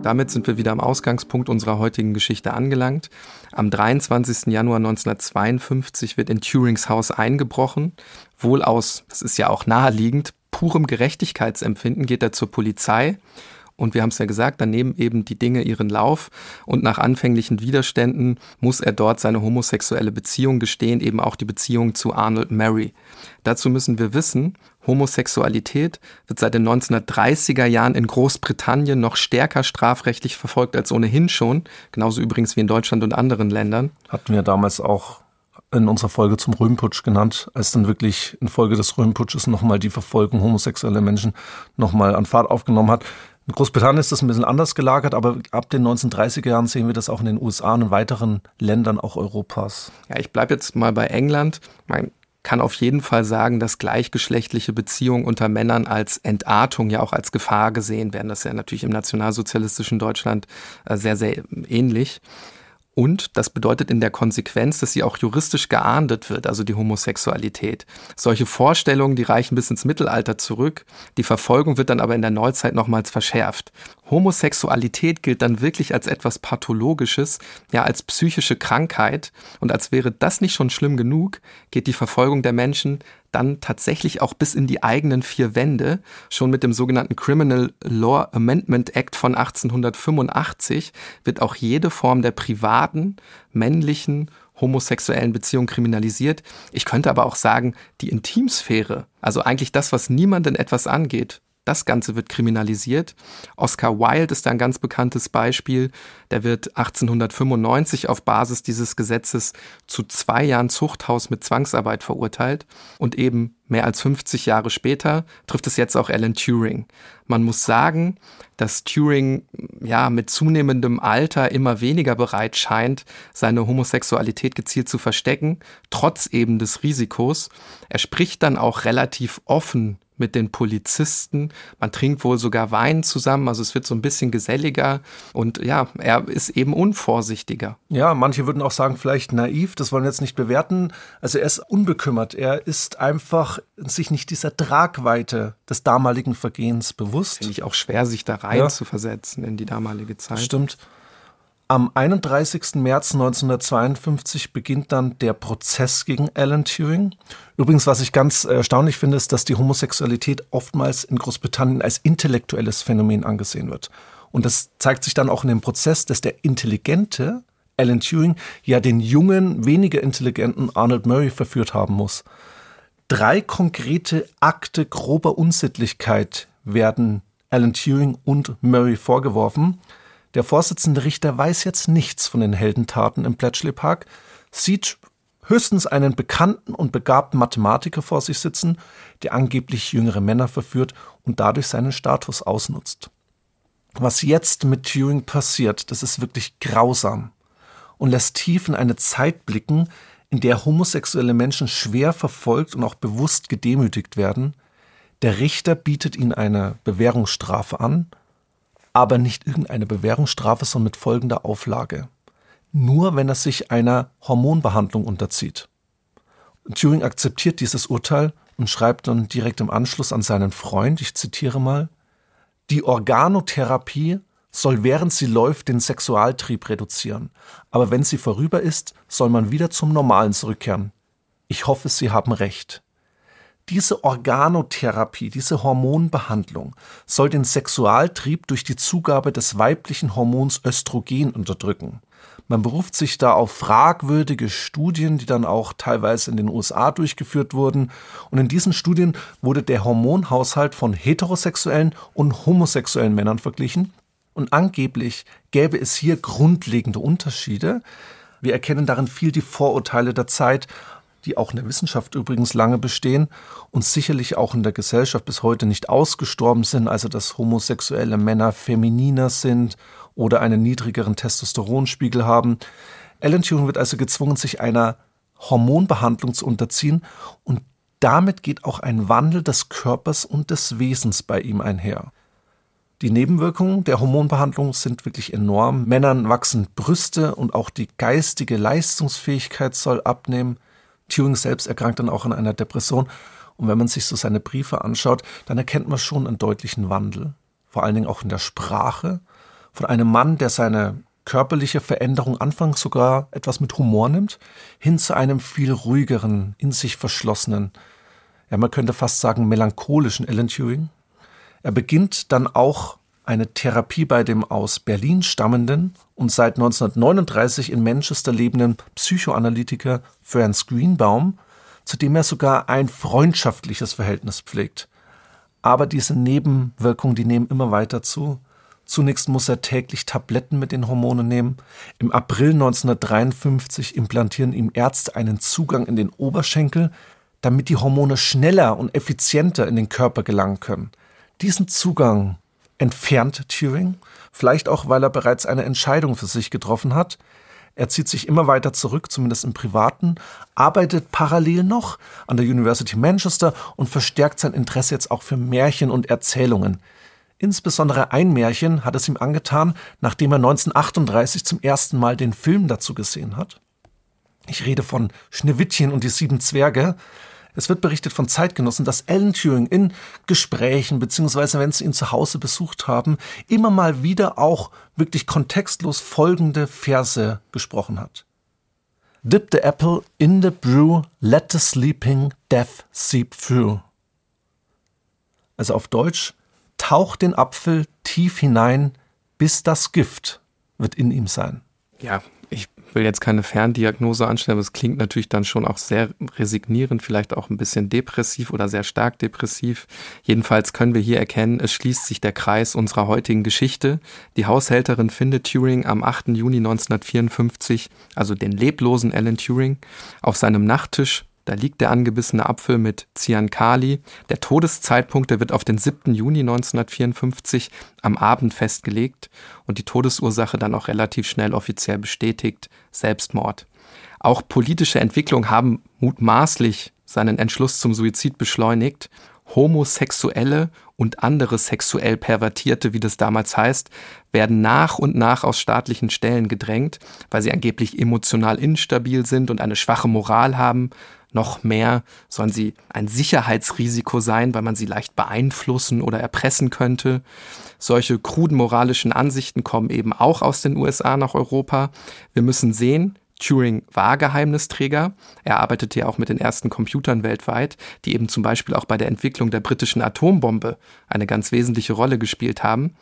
Damit sind wir wieder am Ausgangspunkt unserer heutigen Geschichte angelangt. Am 23. Januar 1952 wird in Turings Haus eingebrochen. Wohl aus, das ist ja auch naheliegend, purem Gerechtigkeitsempfinden geht er zur Polizei und wir haben es ja gesagt, dann nehmen eben die Dinge ihren Lauf und nach anfänglichen Widerständen muss er dort seine homosexuelle Beziehung gestehen, eben auch die Beziehung zu Arnold Mary. Dazu müssen wir wissen, Homosexualität wird seit den 1930er Jahren in Großbritannien noch stärker strafrechtlich verfolgt als ohnehin schon, genauso übrigens wie in Deutschland und anderen Ländern. Hatten wir damals auch in unserer Folge zum Röhmputsch genannt, als dann wirklich in Folge des Röhmputsches nochmal die Verfolgung homosexueller Menschen nochmal an Fahrt aufgenommen hat. In Großbritannien ist das ein bisschen anders gelagert, aber ab den 1930er Jahren sehen wir das auch in den USA und in weiteren Ländern auch Europas. Ja, ich bleibe jetzt mal bei England. Man kann auf jeden Fall sagen, dass gleichgeschlechtliche Beziehungen unter Männern als Entartung ja auch als Gefahr gesehen werden. Das ist ja natürlich im nationalsozialistischen Deutschland äh, sehr, sehr ähnlich. Und das bedeutet in der Konsequenz, dass sie auch juristisch geahndet wird, also die Homosexualität. Solche Vorstellungen, die reichen bis ins Mittelalter zurück. Die Verfolgung wird dann aber in der Neuzeit nochmals verschärft. Homosexualität gilt dann wirklich als etwas Pathologisches, ja als psychische Krankheit. Und als wäre das nicht schon schlimm genug, geht die Verfolgung der Menschen dann tatsächlich auch bis in die eigenen vier Wände. Schon mit dem sogenannten Criminal Law Amendment Act von 1885 wird auch jede Form der privaten, männlichen, homosexuellen Beziehung kriminalisiert. Ich könnte aber auch sagen, die Intimsphäre, also eigentlich das, was niemanden etwas angeht, das Ganze wird kriminalisiert. Oscar Wilde ist ein ganz bekanntes Beispiel. Der wird 1895 auf Basis dieses Gesetzes zu zwei Jahren Zuchthaus mit Zwangsarbeit verurteilt. Und eben mehr als 50 Jahre später trifft es jetzt auch Alan Turing. Man muss sagen, dass Turing ja mit zunehmendem Alter immer weniger bereit scheint, seine Homosexualität gezielt zu verstecken, trotz eben des Risikos. Er spricht dann auch relativ offen mit den Polizisten. Man trinkt wohl sogar Wein zusammen, also es wird so ein bisschen geselliger und ja, er ist eben unvorsichtiger. Ja, manche würden auch sagen, vielleicht naiv, das wollen wir jetzt nicht bewerten. Also er ist unbekümmert, er ist einfach sich nicht dieser Tragweite des damaligen Vergehens bewusst. Finde ich auch schwer, sich da rein ja. zu versetzen in die damalige Zeit. Stimmt. Am 31. März 1952 beginnt dann der Prozess gegen Alan Turing. Übrigens, was ich ganz erstaunlich finde, ist, dass die Homosexualität oftmals in Großbritannien als intellektuelles Phänomen angesehen wird. Und das zeigt sich dann auch in dem Prozess, dass der intelligente Alan Turing ja den jungen, weniger intelligenten Arnold Murray verführt haben muss. Drei konkrete Akte grober Unsittlichkeit werden Alan Turing und Murray vorgeworfen. Der Vorsitzende Richter weiß jetzt nichts von den Heldentaten im Bletchley Park, sieht höchstens einen bekannten und begabten Mathematiker vor sich sitzen, der angeblich jüngere Männer verführt und dadurch seinen Status ausnutzt. Was jetzt mit Turing passiert, das ist wirklich grausam und lässt tief in eine Zeit blicken, in der homosexuelle Menschen schwer verfolgt und auch bewusst gedemütigt werden. Der Richter bietet ihnen eine Bewährungsstrafe an aber nicht irgendeine Bewährungsstrafe, sondern mit folgender Auflage. Nur wenn er sich einer Hormonbehandlung unterzieht. Turing akzeptiert dieses Urteil und schreibt dann direkt im Anschluss an seinen Freund, ich zitiere mal, die Organotherapie soll während sie läuft den Sexualtrieb reduzieren, aber wenn sie vorüber ist, soll man wieder zum Normalen zurückkehren. Ich hoffe, Sie haben recht. Diese Organotherapie, diese Hormonbehandlung soll den Sexualtrieb durch die Zugabe des weiblichen Hormons Östrogen unterdrücken. Man beruft sich da auf fragwürdige Studien, die dann auch teilweise in den USA durchgeführt wurden. Und in diesen Studien wurde der Hormonhaushalt von heterosexuellen und homosexuellen Männern verglichen. Und angeblich gäbe es hier grundlegende Unterschiede. Wir erkennen darin viel die Vorurteile der Zeit, die auch in der Wissenschaft übrigens lange bestehen und sicherlich auch in der Gesellschaft bis heute nicht ausgestorben sind, also dass homosexuelle Männer femininer sind oder einen niedrigeren Testosteronspiegel haben. Alan Turing wird also gezwungen, sich einer Hormonbehandlung zu unterziehen und damit geht auch ein Wandel des Körpers und des Wesens bei ihm einher. Die Nebenwirkungen der Hormonbehandlung sind wirklich enorm. Männern wachsen Brüste und auch die geistige Leistungsfähigkeit soll abnehmen. Turing selbst erkrankt dann auch an einer Depression. Und wenn man sich so seine Briefe anschaut, dann erkennt man schon einen deutlichen Wandel. Vor allen Dingen auch in der Sprache. Von einem Mann, der seine körperliche Veränderung anfangs sogar etwas mit Humor nimmt, hin zu einem viel ruhigeren, in sich verschlossenen, ja, man könnte fast sagen melancholischen Alan Turing. Er beginnt dann auch eine Therapie bei dem aus Berlin stammenden und seit 1939 in Manchester lebenden Psychoanalytiker Franz Greenbaum, zu dem er sogar ein freundschaftliches Verhältnis pflegt. Aber diese Nebenwirkungen, die nehmen immer weiter zu. Zunächst muss er täglich Tabletten mit den Hormonen nehmen. Im April 1953 implantieren ihm Ärzte einen Zugang in den Oberschenkel, damit die Hormone schneller und effizienter in den Körper gelangen können. Diesen Zugang entfernt Turing, vielleicht auch, weil er bereits eine Entscheidung für sich getroffen hat. Er zieht sich immer weiter zurück, zumindest im Privaten, arbeitet parallel noch an der University Manchester und verstärkt sein Interesse jetzt auch für Märchen und Erzählungen. Insbesondere ein Märchen hat es ihm angetan, nachdem er 1938 zum ersten Mal den Film dazu gesehen hat. Ich rede von Schneewittchen und die sieben Zwerge. Es wird berichtet von Zeitgenossen, dass Alan Turing in Gesprächen, beziehungsweise wenn sie ihn zu Hause besucht haben, immer mal wieder auch wirklich kontextlos folgende Verse gesprochen hat. Dip the apple in the brew, let the sleeping death seep through. Also auf Deutsch, tauch den Apfel tief hinein, bis das Gift wird in ihm sein. Ja, will jetzt keine Ferndiagnose anstellen, aber es klingt natürlich dann schon auch sehr resignierend, vielleicht auch ein bisschen depressiv oder sehr stark depressiv. Jedenfalls können wir hier erkennen, es schließt sich der Kreis unserer heutigen Geschichte. Die Haushälterin findet Turing am 8. Juni 1954, also den leblosen Alan Turing, auf seinem Nachttisch da liegt der angebissene Apfel mit Cyankali. Der Todeszeitpunkt, der wird auf den 7. Juni 1954 am Abend festgelegt und die Todesursache dann auch relativ schnell offiziell bestätigt, Selbstmord. Auch politische Entwicklungen haben mutmaßlich seinen Entschluss zum Suizid beschleunigt. Homosexuelle und andere sexuell Pervertierte, wie das damals heißt, werden nach und nach aus staatlichen Stellen gedrängt, weil sie angeblich emotional instabil sind und eine schwache Moral haben noch mehr sollen sie ein Sicherheitsrisiko sein, weil man sie leicht beeinflussen oder erpressen könnte. Solche kruden moralischen Ansichten kommen eben auch aus den USA nach Europa. Wir müssen sehen, Turing war Geheimnisträger. Er arbeitete ja auch mit den ersten Computern weltweit, die eben zum Beispiel auch bei der Entwicklung der britischen Atombombe eine ganz wesentliche Rolle gespielt haben.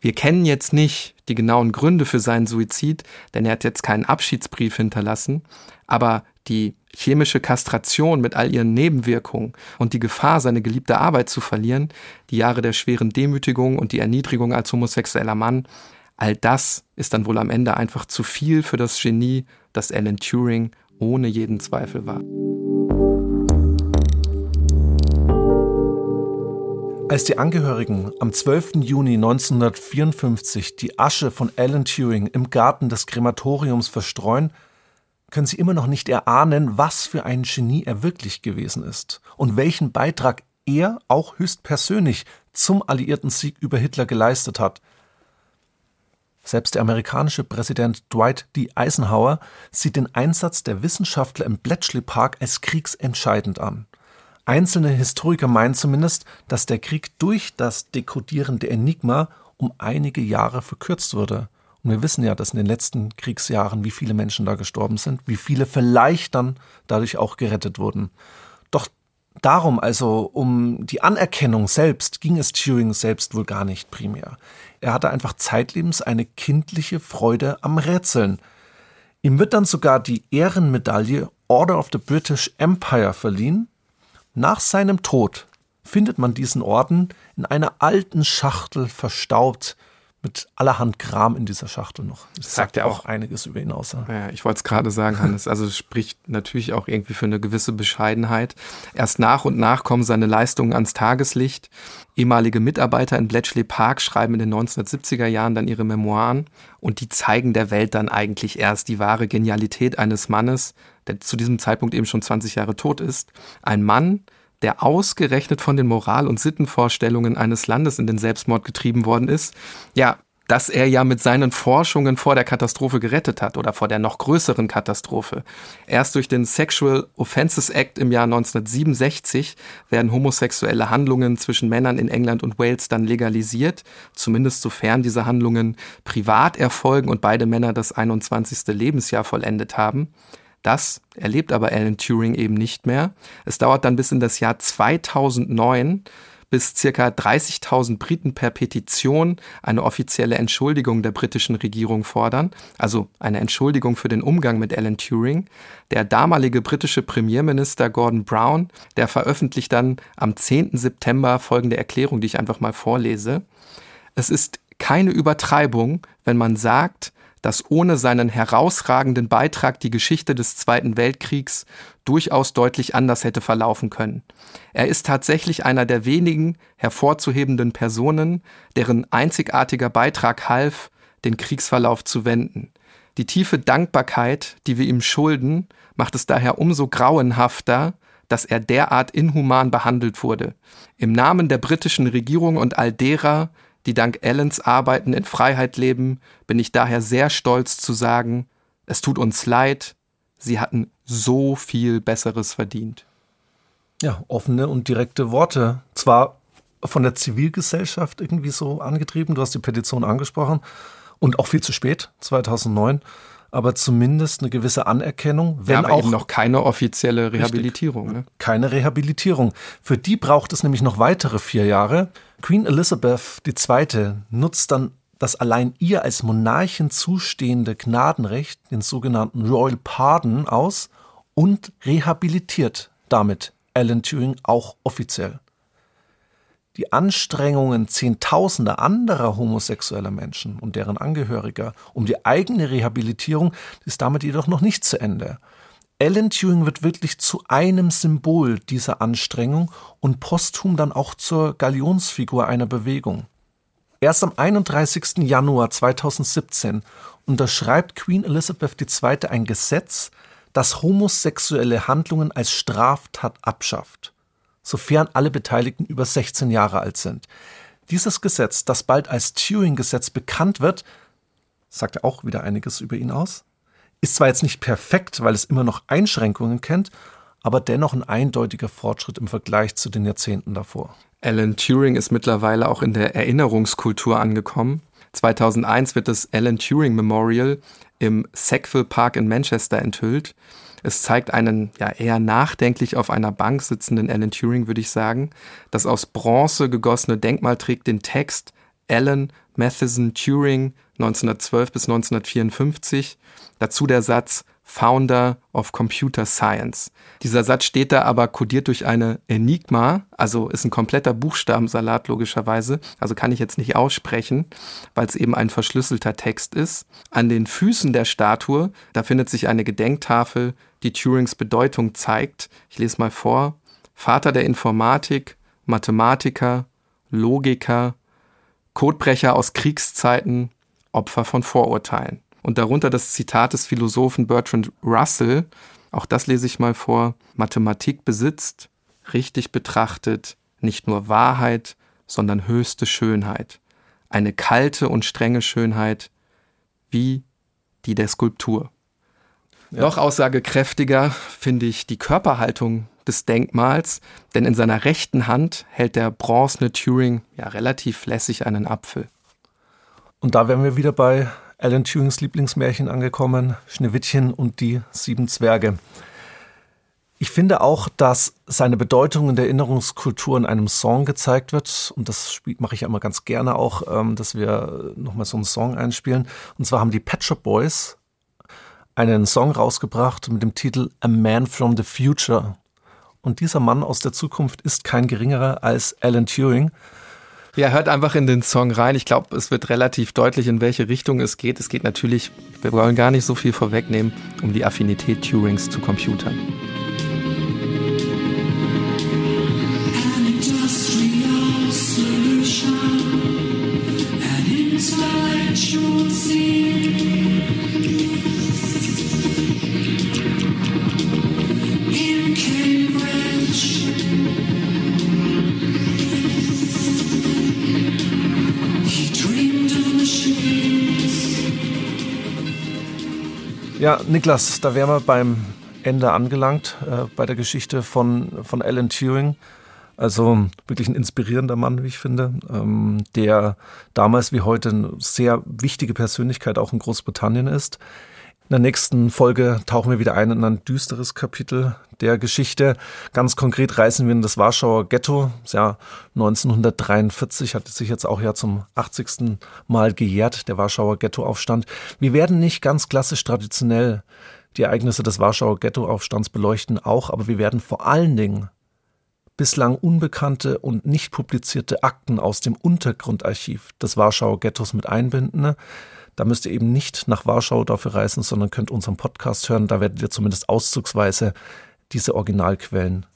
Wir kennen jetzt nicht die genauen Gründe für seinen Suizid, denn er hat jetzt keinen Abschiedsbrief hinterlassen. Aber die chemische Kastration mit all ihren Nebenwirkungen und die Gefahr, seine geliebte Arbeit zu verlieren, die Jahre der schweren Demütigung und die Erniedrigung als homosexueller Mann, all das ist dann wohl am Ende einfach zu viel für das Genie, das Alan Turing ohne jeden Zweifel war. Als die Angehörigen am 12. Juni 1954 die Asche von Alan Turing im Garten des Krematoriums verstreuen, können sie immer noch nicht erahnen, was für ein Genie er wirklich gewesen ist und welchen Beitrag er auch höchstpersönlich zum alliierten Sieg über Hitler geleistet hat. Selbst der amerikanische Präsident Dwight D. Eisenhower sieht den Einsatz der Wissenschaftler im Bletchley Park als kriegsentscheidend an. Einzelne Historiker meinen zumindest, dass der Krieg durch das Dekodieren der Enigma um einige Jahre verkürzt wurde. Und wir wissen ja, dass in den letzten Kriegsjahren, wie viele Menschen da gestorben sind, wie viele vielleicht dann dadurch auch gerettet wurden. Doch darum, also um die Anerkennung selbst, ging es Turing selbst wohl gar nicht primär. Er hatte einfach zeitlebens eine kindliche Freude am Rätseln. Ihm wird dann sogar die Ehrenmedaille Order of the British Empire verliehen. Nach seinem Tod findet man diesen Orden in einer alten Schachtel verstaubt mit allerhand Kram in dieser Schachtel noch. Das sagt ja auch einiges über ihn aus. Ja, ich wollte es gerade sagen, Hannes. Also es spricht natürlich auch irgendwie für eine gewisse Bescheidenheit. Erst nach und nach kommen seine Leistungen ans Tageslicht. Ehemalige Mitarbeiter in Bletchley Park schreiben in den 1970er Jahren dann ihre Memoiren und die zeigen der Welt dann eigentlich erst die wahre Genialität eines Mannes, der zu diesem Zeitpunkt eben schon 20 Jahre tot ist. Ein Mann, der ausgerechnet von den Moral- und Sittenvorstellungen eines Landes in den Selbstmord getrieben worden ist, ja, dass er ja mit seinen Forschungen vor der Katastrophe gerettet hat oder vor der noch größeren Katastrophe. Erst durch den Sexual Offences Act im Jahr 1967 werden homosexuelle Handlungen zwischen Männern in England und Wales dann legalisiert, zumindest sofern diese Handlungen privat erfolgen und beide Männer das 21. Lebensjahr vollendet haben. Das erlebt aber Alan Turing eben nicht mehr. Es dauert dann bis in das Jahr 2009, bis circa 30.000 Briten per Petition eine offizielle Entschuldigung der britischen Regierung fordern, also eine Entschuldigung für den Umgang mit Alan Turing. Der damalige britische Premierminister Gordon Brown, der veröffentlicht dann am 10. September folgende Erklärung, die ich einfach mal vorlese. Es ist keine Übertreibung, wenn man sagt, dass ohne seinen herausragenden Beitrag die Geschichte des Zweiten Weltkriegs durchaus deutlich anders hätte verlaufen können. Er ist tatsächlich einer der wenigen hervorzuhebenden Personen, deren einzigartiger Beitrag half, den Kriegsverlauf zu wenden. Die tiefe Dankbarkeit, die wir ihm schulden, macht es daher umso grauenhafter, dass er derart inhuman behandelt wurde. Im Namen der britischen Regierung und all derer, die dank Allens Arbeiten in Freiheit leben, bin ich daher sehr stolz zu sagen, es tut uns leid, sie hatten so viel Besseres verdient. Ja, offene und direkte Worte. Zwar von der Zivilgesellschaft irgendwie so angetrieben, du hast die Petition angesprochen und auch viel zu spät, 2009, aber zumindest eine gewisse Anerkennung, wenn ja, auch noch keine offizielle Rehabilitierung. Ne? Keine Rehabilitierung. Für die braucht es nämlich noch weitere vier Jahre. Queen Elizabeth II. nutzt dann das allein ihr als Monarchin zustehende Gnadenrecht, den sogenannten Royal Pardon, aus und rehabilitiert damit Alan Turing auch offiziell. Die Anstrengungen zehntausender anderer homosexueller Menschen und deren Angehöriger um die eigene Rehabilitierung ist damit jedoch noch nicht zu Ende. Alan Turing wird wirklich zu einem Symbol dieser Anstrengung und posthum dann auch zur Galionsfigur einer Bewegung. Erst am 31. Januar 2017 unterschreibt Queen Elizabeth II. ein Gesetz, das homosexuelle Handlungen als Straftat abschafft sofern alle Beteiligten über 16 Jahre alt sind. Dieses Gesetz, das bald als Turing-Gesetz bekannt wird, sagt auch wieder einiges über ihn aus, ist zwar jetzt nicht perfekt, weil es immer noch Einschränkungen kennt, aber dennoch ein eindeutiger Fortschritt im Vergleich zu den Jahrzehnten davor. Alan Turing ist mittlerweile auch in der Erinnerungskultur angekommen. 2001 wird das Alan Turing Memorial im Sackville Park in Manchester enthüllt. Es zeigt einen ja eher nachdenklich auf einer Bank sitzenden Alan Turing, würde ich sagen. Das aus Bronze gegossene Denkmal trägt den Text Alan Matheson Turing 1912 bis 1954. Dazu der Satz Founder of Computer Science. Dieser Satz steht da aber kodiert durch eine Enigma, also ist ein kompletter Buchstabensalat logischerweise, also kann ich jetzt nicht aussprechen, weil es eben ein verschlüsselter Text ist. An den Füßen der Statue, da findet sich eine Gedenktafel, die Turings Bedeutung zeigt. Ich lese mal vor. Vater der Informatik, Mathematiker, Logiker, Codebrecher aus Kriegszeiten, Opfer von Vorurteilen und darunter das Zitat des Philosophen Bertrand Russell, auch das lese ich mal vor, Mathematik besitzt, richtig betrachtet, nicht nur Wahrheit, sondern höchste Schönheit, eine kalte und strenge Schönheit, wie die der Skulptur. Ja. Noch aussagekräftiger finde ich die Körperhaltung des Denkmals, denn in seiner rechten Hand hält der bronzene Turing ja relativ lässig einen Apfel. Und da wären wir wieder bei Alan Turings Lieblingsmärchen angekommen, Schneewittchen und die sieben Zwerge. Ich finde auch, dass seine Bedeutung in der Erinnerungskultur in einem Song gezeigt wird. Und das mache ich ja immer ganz gerne auch, ähm, dass wir nochmal so einen Song einspielen. Und zwar haben die Pet Shop Boys einen Song rausgebracht mit dem Titel A Man from the Future. Und dieser Mann aus der Zukunft ist kein geringerer als Alan Turing. Ja, hört einfach in den Song rein. Ich glaube, es wird relativ deutlich, in welche Richtung es geht. Es geht natürlich, wir wollen gar nicht so viel vorwegnehmen, um die Affinität Turings zu Computern. Ja, Niklas, da wären wir beim Ende angelangt, äh, bei der Geschichte von, von Alan Turing. Also wirklich ein inspirierender Mann, wie ich finde, ähm, der damals wie heute eine sehr wichtige Persönlichkeit auch in Großbritannien ist. In der nächsten Folge tauchen wir wieder ein in ein düsteres Kapitel der Geschichte. Ganz konkret reisen wir in das Warschauer Ghetto. Das Jahr 1943 hat sich jetzt auch ja zum 80. Mal gejährt, der Warschauer Ghettoaufstand. Wir werden nicht ganz klassisch traditionell die Ereignisse des Warschauer Ghettoaufstands beleuchten, auch, aber wir werden vor allen Dingen bislang unbekannte und nicht publizierte Akten aus dem Untergrundarchiv des Warschauer Ghettos mit einbinden. Da müsst ihr eben nicht nach Warschau dafür reisen, sondern könnt unseren Podcast hören. Da werdet ihr zumindest auszugsweise diese Originalquellen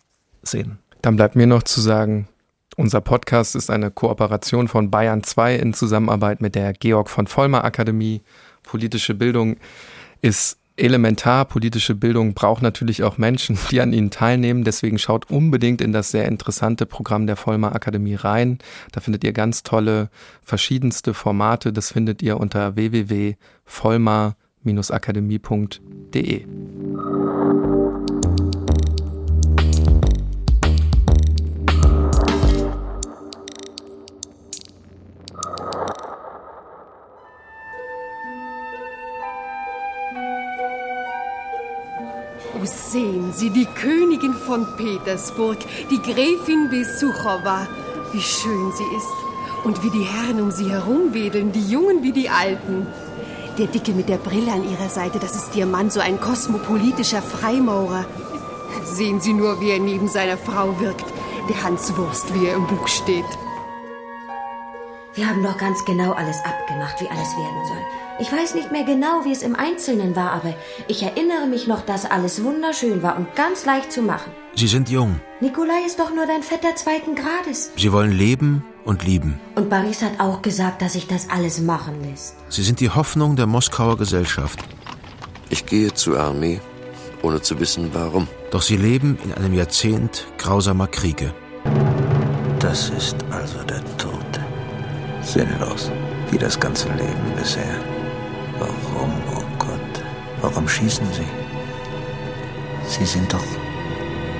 sehen. Dann bleibt mir noch zu sagen, unser Podcast ist eine Kooperation von Bayern 2 in Zusammenarbeit mit der Georg von Vollmer Akademie. Politische Bildung ist elementar. Politische Bildung braucht natürlich auch Menschen, die an ihnen teilnehmen. Deswegen schaut unbedingt in das sehr interessante Programm der Vollmar Akademie rein. Da findet ihr ganz tolle, verschiedenste Formate. Das findet ihr unter www.vollmar-akademie.de. Sehen Sie, die Königin von Petersburg, die Gräfin Besuchowa. Wie schön sie ist. Und wie die Herren um sie herumwedeln, die Jungen wie die Alten. Der Dicke mit der Brille an ihrer Seite, das ist ihr Mann, so ein kosmopolitischer Freimaurer. Sehen Sie nur, wie er neben seiner Frau wirkt. Der Hans Wurst, wie er im Buch steht. Wir haben doch ganz genau alles abgemacht, wie alles werden soll. Ich weiß nicht mehr genau, wie es im Einzelnen war, aber ich erinnere mich noch, dass alles wunderschön war und ganz leicht zu machen. Sie sind jung. Nikolai ist doch nur dein Vetter zweiten Grades. Sie wollen leben und lieben. Und Boris hat auch gesagt, dass sich das alles machen lässt. Sie sind die Hoffnung der Moskauer Gesellschaft. Ich gehe zur Armee, ohne zu wissen, warum. Doch sie leben in einem Jahrzehnt grausamer Kriege. Das ist also der Tod. Sinnlos, wie das ganze Leben bisher. Warum, oh Gott, warum schießen Sie? Sie sind doch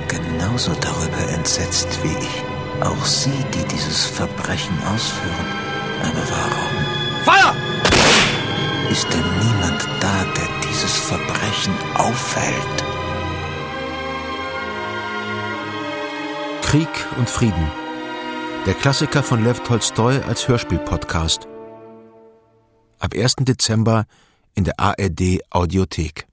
genauso darüber entsetzt wie ich. Auch Sie, die dieses Verbrechen ausführen. Aber warum? Feuer! Ist denn niemand da, der dieses Verbrechen aufhält? Krieg und Frieden. Der Klassiker von Lev Tolstoi als Hörspiel-Podcast. Ab 1. Dezember in der ARD Audiothek.